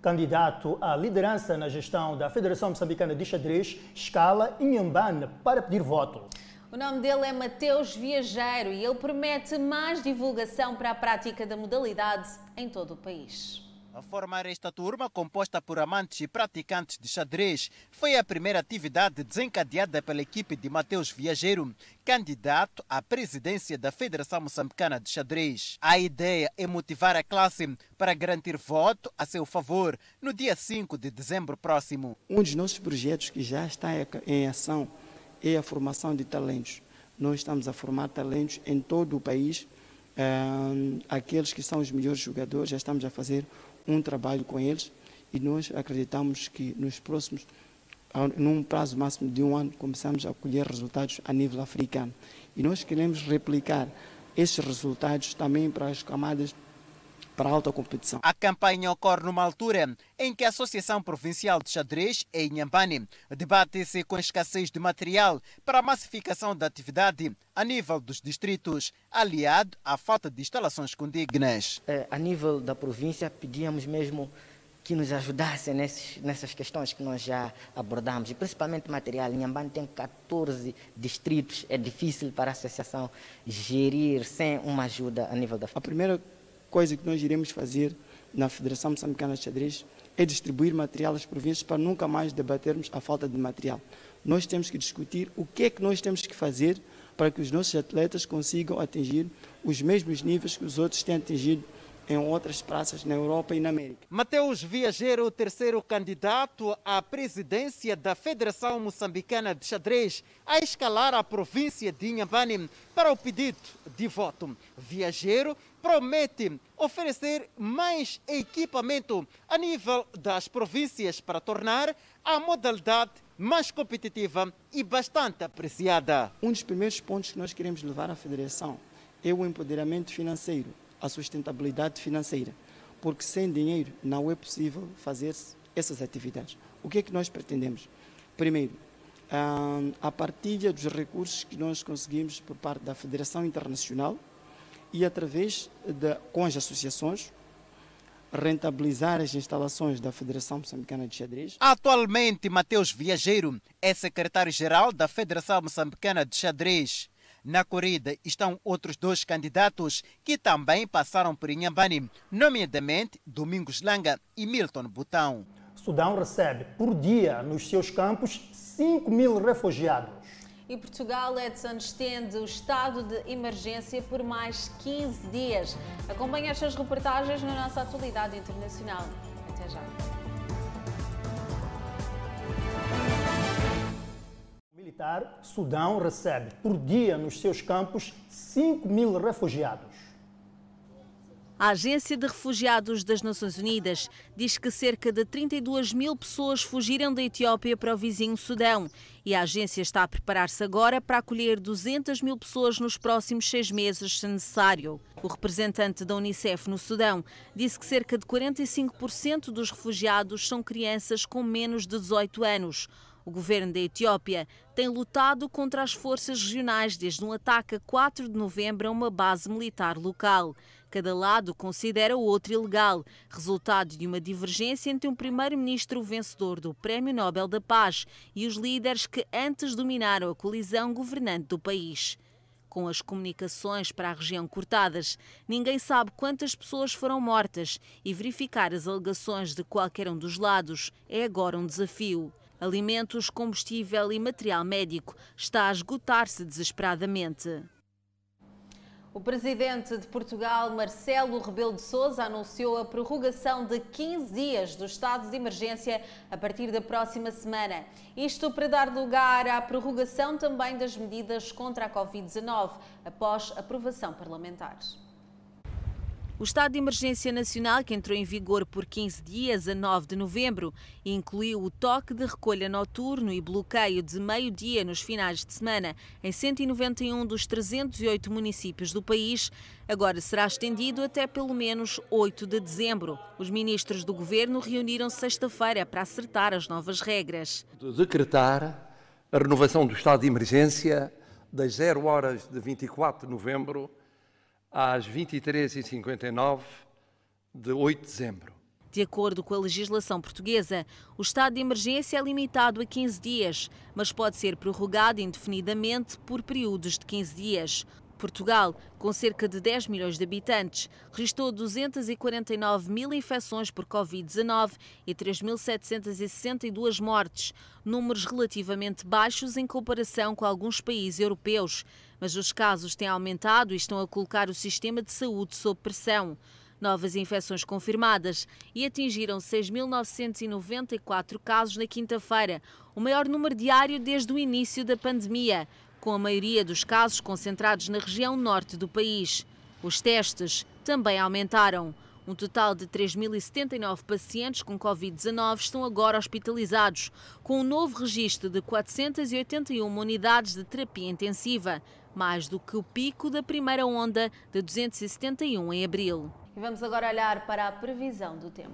Candidato à liderança na gestão da Federação Moçambicana de Xadrez, escala Inhambane para pedir voto. O nome dele é Mateus Viajeiro e ele promete mais divulgação para a prática da modalidade em todo o país. A formar esta turma, composta por amantes e praticantes de xadrez, foi a primeira atividade desencadeada pela equipe de Mateus Viajeiro, candidato à presidência da Federação Moçambicana de Xadrez. A ideia é motivar a classe para garantir voto a seu favor no dia 5 de dezembro próximo. Um dos nossos projetos que já está em ação é a formação de talentos. Nós estamos a formar talentos em todo o país. Um, aqueles que são os melhores jogadores, já estamos a fazer um trabalho com eles e nós acreditamos que nos próximos, num prazo máximo de um ano, começamos a colher resultados a nível africano. E nós queremos replicar esses resultados também para as camadas para a alta competição. A campanha ocorre numa altura em que a Associação Provincial de Xadrez, em Inhambane, debate-se com a escassez de material para a massificação da atividade a nível dos distritos, aliado à falta de instalações condignas. É, a nível da província, pedíamos mesmo que nos ajudassem nesses, nessas questões que nós já abordamos, e principalmente material. Inhambane tem 14 distritos, é difícil para a associação gerir sem uma ajuda a nível da... A primeira coisa que nós iremos fazer na Federação Moçambicana de Xadrez é distribuir material às províncias para nunca mais debatermos a falta de material. Nós temos que discutir o que é que nós temos que fazer para que os nossos atletas consigam atingir os mesmos níveis que os outros têm atingido em outras praças na Europa e na América. Mateus Viajeiro, o terceiro candidato à presidência da Federação Moçambicana de Xadrez, a escalar a província de Inhambane para o pedido de voto. Viajeiro promete oferecer mais equipamento a nível das províncias para tornar a modalidade mais competitiva e bastante apreciada. Um dos primeiros pontos que nós queremos levar à federação é o empoderamento financeiro, a sustentabilidade financeira, porque sem dinheiro não é possível fazer essas atividades. O que é que nós pretendemos? Primeiro, a partilha dos recursos que nós conseguimos por parte da Federação Internacional e através de, com as associações, rentabilizar as instalações da Federação Moçambicana de Xadrez. Atualmente, Mateus Viajeiro é secretário-geral da Federação Moçambicana de Xadrez. Na corrida estão outros dois candidatos que também passaram por Inhambane, nomeadamente Domingos Langa e Milton Botão. Sudão recebe por dia nos seus campos 5 mil refugiados. E Portugal, Edson, estende o estado de emergência por mais 15 dias. Acompanhe estas reportagens na nossa atualidade internacional. Até já. Militar, Sudão recebe por dia nos seus campos 5 mil refugiados. A Agência de Refugiados das Nações Unidas diz que cerca de 32 mil pessoas fugiram da Etiópia para o vizinho Sudão e a agência está a preparar-se agora para acolher 200 mil pessoas nos próximos seis meses, se necessário. O representante da Unicef no Sudão disse que cerca de 45% dos refugiados são crianças com menos de 18 anos. O governo da Etiópia tem lutado contra as forças regionais desde um ataque a 4 de novembro a uma base militar local. Cada lado considera o outro ilegal, resultado de uma divergência entre um primeiro-ministro vencedor do Prémio Nobel da Paz e os líderes que antes dominaram a colisão governante do país. Com as comunicações para a região cortadas, ninguém sabe quantas pessoas foram mortas e verificar as alegações de qualquer um dos lados é agora um desafio. Alimentos, combustível e material médico está a esgotar-se desesperadamente. O presidente de Portugal, Marcelo Rebelo de Sousa, anunciou a prorrogação de 15 dias do estado de emergência a partir da próxima semana. Isto para dar lugar à prorrogação também das medidas contra a Covid-19, após aprovação parlamentar. O estado de emergência nacional, que entrou em vigor por 15 dias a 9 de novembro, incluiu o toque de recolha noturno e bloqueio de meio-dia nos finais de semana em 191 dos 308 municípios do país. Agora será estendido até pelo menos 8 de dezembro. Os ministros do governo reuniram-se sexta-feira para acertar as novas regras. Decretar a renovação do estado de emergência das 0 horas de 24 de novembro às 23h59 de 8 de dezembro. De acordo com a legislação portuguesa, o estado de emergência é limitado a 15 dias, mas pode ser prorrogado indefinidamente por períodos de 15 dias. Portugal, com cerca de 10 milhões de habitantes, registrou 249 mil infecções por Covid-19 e 3.762 mortes, números relativamente baixos em comparação com alguns países europeus. Mas os casos têm aumentado e estão a colocar o sistema de saúde sob pressão. Novas infecções confirmadas e atingiram 6.994 casos na quinta-feira, o maior número diário desde o início da pandemia com a maioria dos casos concentrados na região norte do país. Os testes também aumentaram. Um total de 3.079 pacientes com Covid-19 estão agora hospitalizados, com um novo registro de 481 unidades de terapia intensiva, mais do que o pico da primeira onda de 271 em abril. E vamos agora olhar para a previsão do tempo.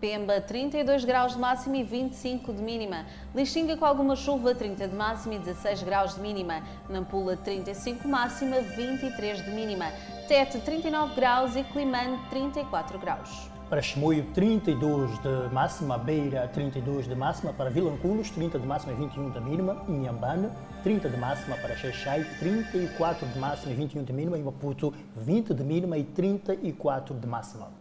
Pemba, 32 graus de máxima e 25 de mínima. Lixinga com alguma chuva, 30 de máxima e 16 graus de mínima. Nampula, 35 máxima, 23 de mínima. Tete, 39 graus e Climane, 34 graus. Para Chimoio, 32 de máxima, Beira, 32 de máxima, para Vilanculos, 30 de máxima e 21 de mínima, Inhambane, 30 de máxima para Xaixai, 34 de máxima e 21 de mínima, e Maputo, 20 de mínima e 34 de máxima.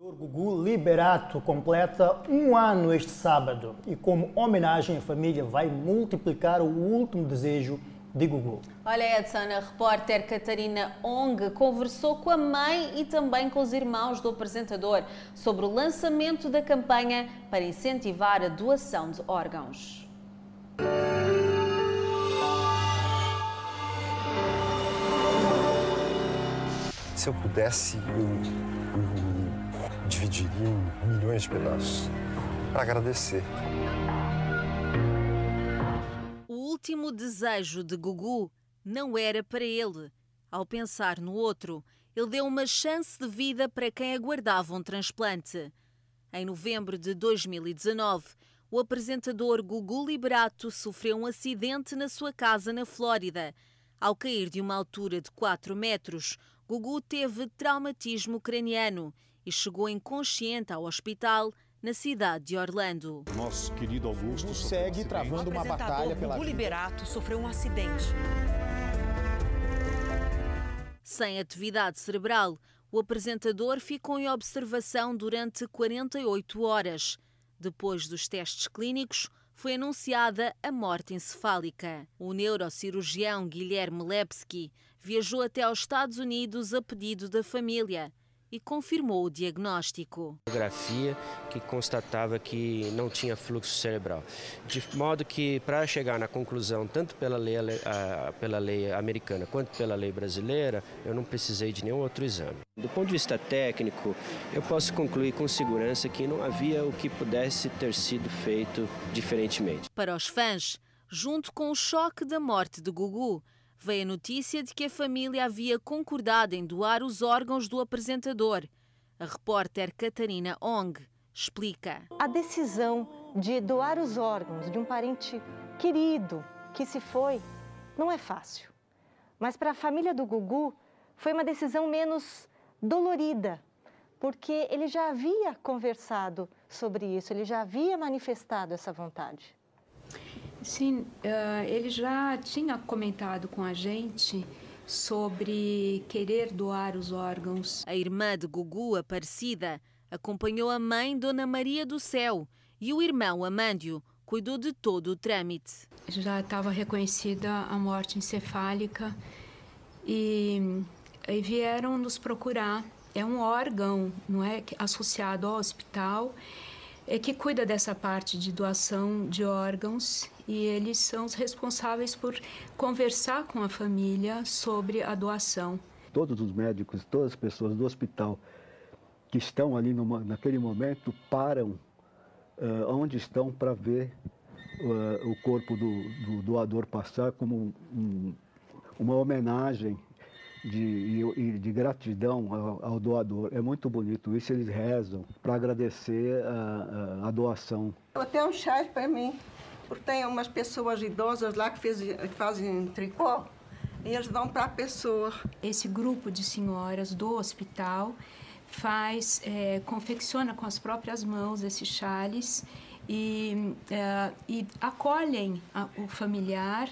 O Gugu Liberato completa um ano este sábado e, como homenagem, a família vai multiplicar o último desejo de Gugu. Olha, Edson, a repórter Catarina Ong conversou com a mãe e também com os irmãos do apresentador sobre o lançamento da campanha para incentivar a doação de órgãos. se eu pudesse, eu, eu dividiria em milhões de pedaços para agradecer. Último desejo de Gugu não era para ele. Ao pensar no outro, ele deu uma chance de vida para quem aguardava um transplante. Em novembro de 2019, o apresentador Gugu Liberato sofreu um acidente na sua casa na Flórida. Ao cair de uma altura de 4 metros, Gugu teve traumatismo craniano e chegou inconsciente ao hospital na cidade de Orlando. Nosso querido Augusto segue travando uma batalha pela Gugu vida. Liberato sofreu um acidente. Sem atividade cerebral, o apresentador ficou em observação durante 48 horas. Depois dos testes clínicos, foi anunciada a morte encefálica. O neurocirurgião Guilherme Lepsky viajou até aos Estados Unidos a pedido da família e confirmou o diagnóstico. Fotografia que constatava que não tinha fluxo cerebral. De modo que, para chegar na conclusão, tanto pela lei, pela lei americana quanto pela lei brasileira, eu não precisei de nenhum outro exame. Do ponto de vista técnico, eu posso concluir com segurança que não havia o que pudesse ter sido feito diferentemente. Para os fãs, junto com o choque da morte de Gugu, veio a notícia de que a família havia concordado em doar os órgãos do apresentador. A repórter Catarina Ong explica. A decisão de doar os órgãos de um parente querido que se foi não é fácil. Mas para a família do Gugu foi uma decisão menos dolorida, porque ele já havia conversado sobre isso, ele já havia manifestado essa vontade. Sim, uh, ele já tinha comentado com a gente sobre querer doar os órgãos. A irmã de Gugu, Aparecida, acompanhou a mãe, Dona Maria do Céu, e o irmão, Amândio, cuidou de todo o trâmite. Já estava reconhecida a morte encefálica e, e vieram nos procurar. É um órgão, não é, associado ao hospital, é que cuida dessa parte de doação de órgãos e eles são os responsáveis por conversar com a família sobre a doação. Todos os médicos, todas as pessoas do hospital que estão ali numa, naquele momento param uh, onde estão para ver uh, o corpo do, do, doador passar como um, uma homenagem de, de gratidão ao, ao, doador. É muito bonito isso, eles rezam para agradecer a, a, a doação. Eu tenho um chá para mim porque tem umas pessoas idosas lá que, fez, que fazem tricô e eles dão para a pessoa. Esse grupo de senhoras do hospital faz, é, confecciona com as próprias mãos esses chales e, é, e acolhem a, o familiar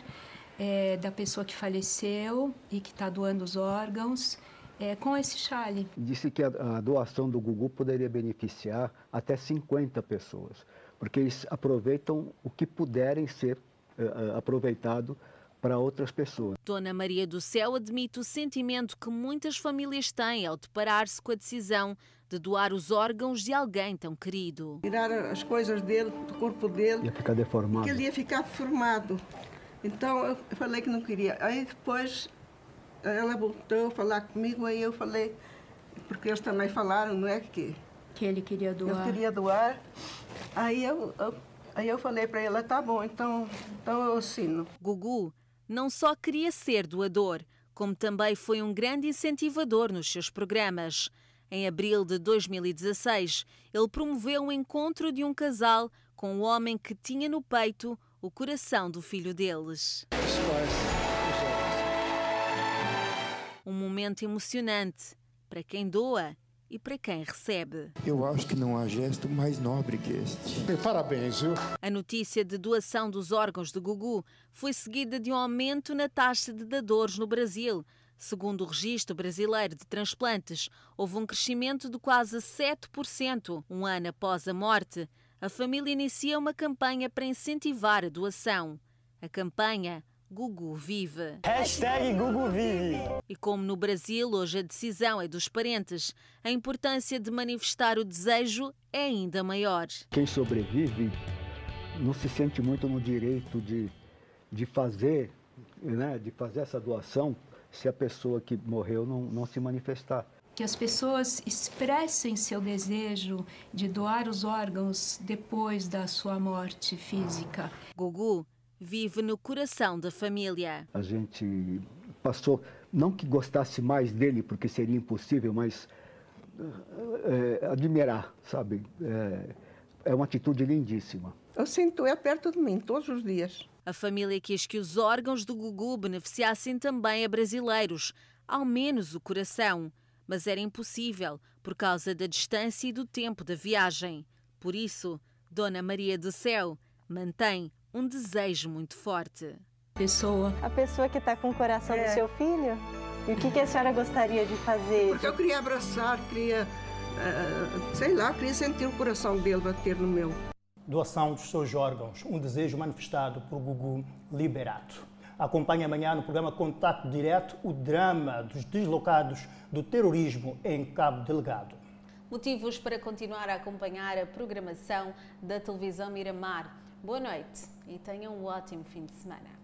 é, da pessoa que faleceu e que está doando os órgãos. É, com esse chale. Disse que a, a doação do Gugu poderia beneficiar até 50 pessoas porque eles aproveitam o que puderem ser uh, aproveitado para outras pessoas. Dona Maria do Céu admite o sentimento que muitas famílias têm ao deparar-se com a decisão de doar os órgãos de alguém tão querido. Tirar as coisas dele, do corpo dele. Ia ficar deformado. Que ele ia ficar deformado. Então eu falei que não queria. Aí depois ela voltou a falar comigo, aí eu falei, porque eles também falaram, não é que... Que ele queria doar. Ele queria doar. Aí eu, eu, aí eu falei para ela, tá bom, então, então eu assino. Gugu não só queria ser doador, como também foi um grande incentivador nos seus programas. Em abril de 2016, ele promoveu o encontro de um casal com o homem que tinha no peito o coração do filho deles. Um momento emocionante para quem doa e para quem recebe. Eu acho que não há gesto mais nobre que este. Parabéns, viu? A notícia de doação dos órgãos de Gugu foi seguida de um aumento na taxa de dadores no Brasil. Segundo o Registro Brasileiro de Transplantes, houve um crescimento de quase 7%. Um ano após a morte, a família inicia uma campanha para incentivar a doação. A campanha Gugu Vive. Hashtag Gugu Vive. E como no Brasil hoje a decisão é dos parentes, a importância de manifestar o desejo é ainda maior. Quem sobrevive não se sente muito no direito de, de fazer, né, de fazer essa doação se a pessoa que morreu não, não se manifestar. Que as pessoas expressem seu desejo de doar os órgãos depois da sua morte física. Gugu vive no coração da família. A gente passou, não que gostasse mais dele, porque seria impossível, mas é, admirar, sabe? É, é uma atitude lindíssima. Eu sinto é perto de mim todos os dias. A família quis que os órgãos do Gugu beneficiassem também a brasileiros, ao menos o coração. Mas era impossível por causa da distância e do tempo da viagem. Por isso, Dona Maria do Céu mantém um desejo muito forte. Pessoa. A pessoa que está com o coração é. do seu filho? E o que, que a senhora gostaria de fazer? Porque eu queria abraçar, queria, uh, sei lá, queria sentir o coração dele bater no meu. Doação dos seus órgãos, um desejo manifestado por Gugu Liberato. Acompanhe amanhã no programa Contato Direto o drama dos deslocados do terrorismo em Cabo Delegado. Motivos para continuar a acompanhar a programação da televisão Miramar. Boa noite e tenham um ótimo fim de semana.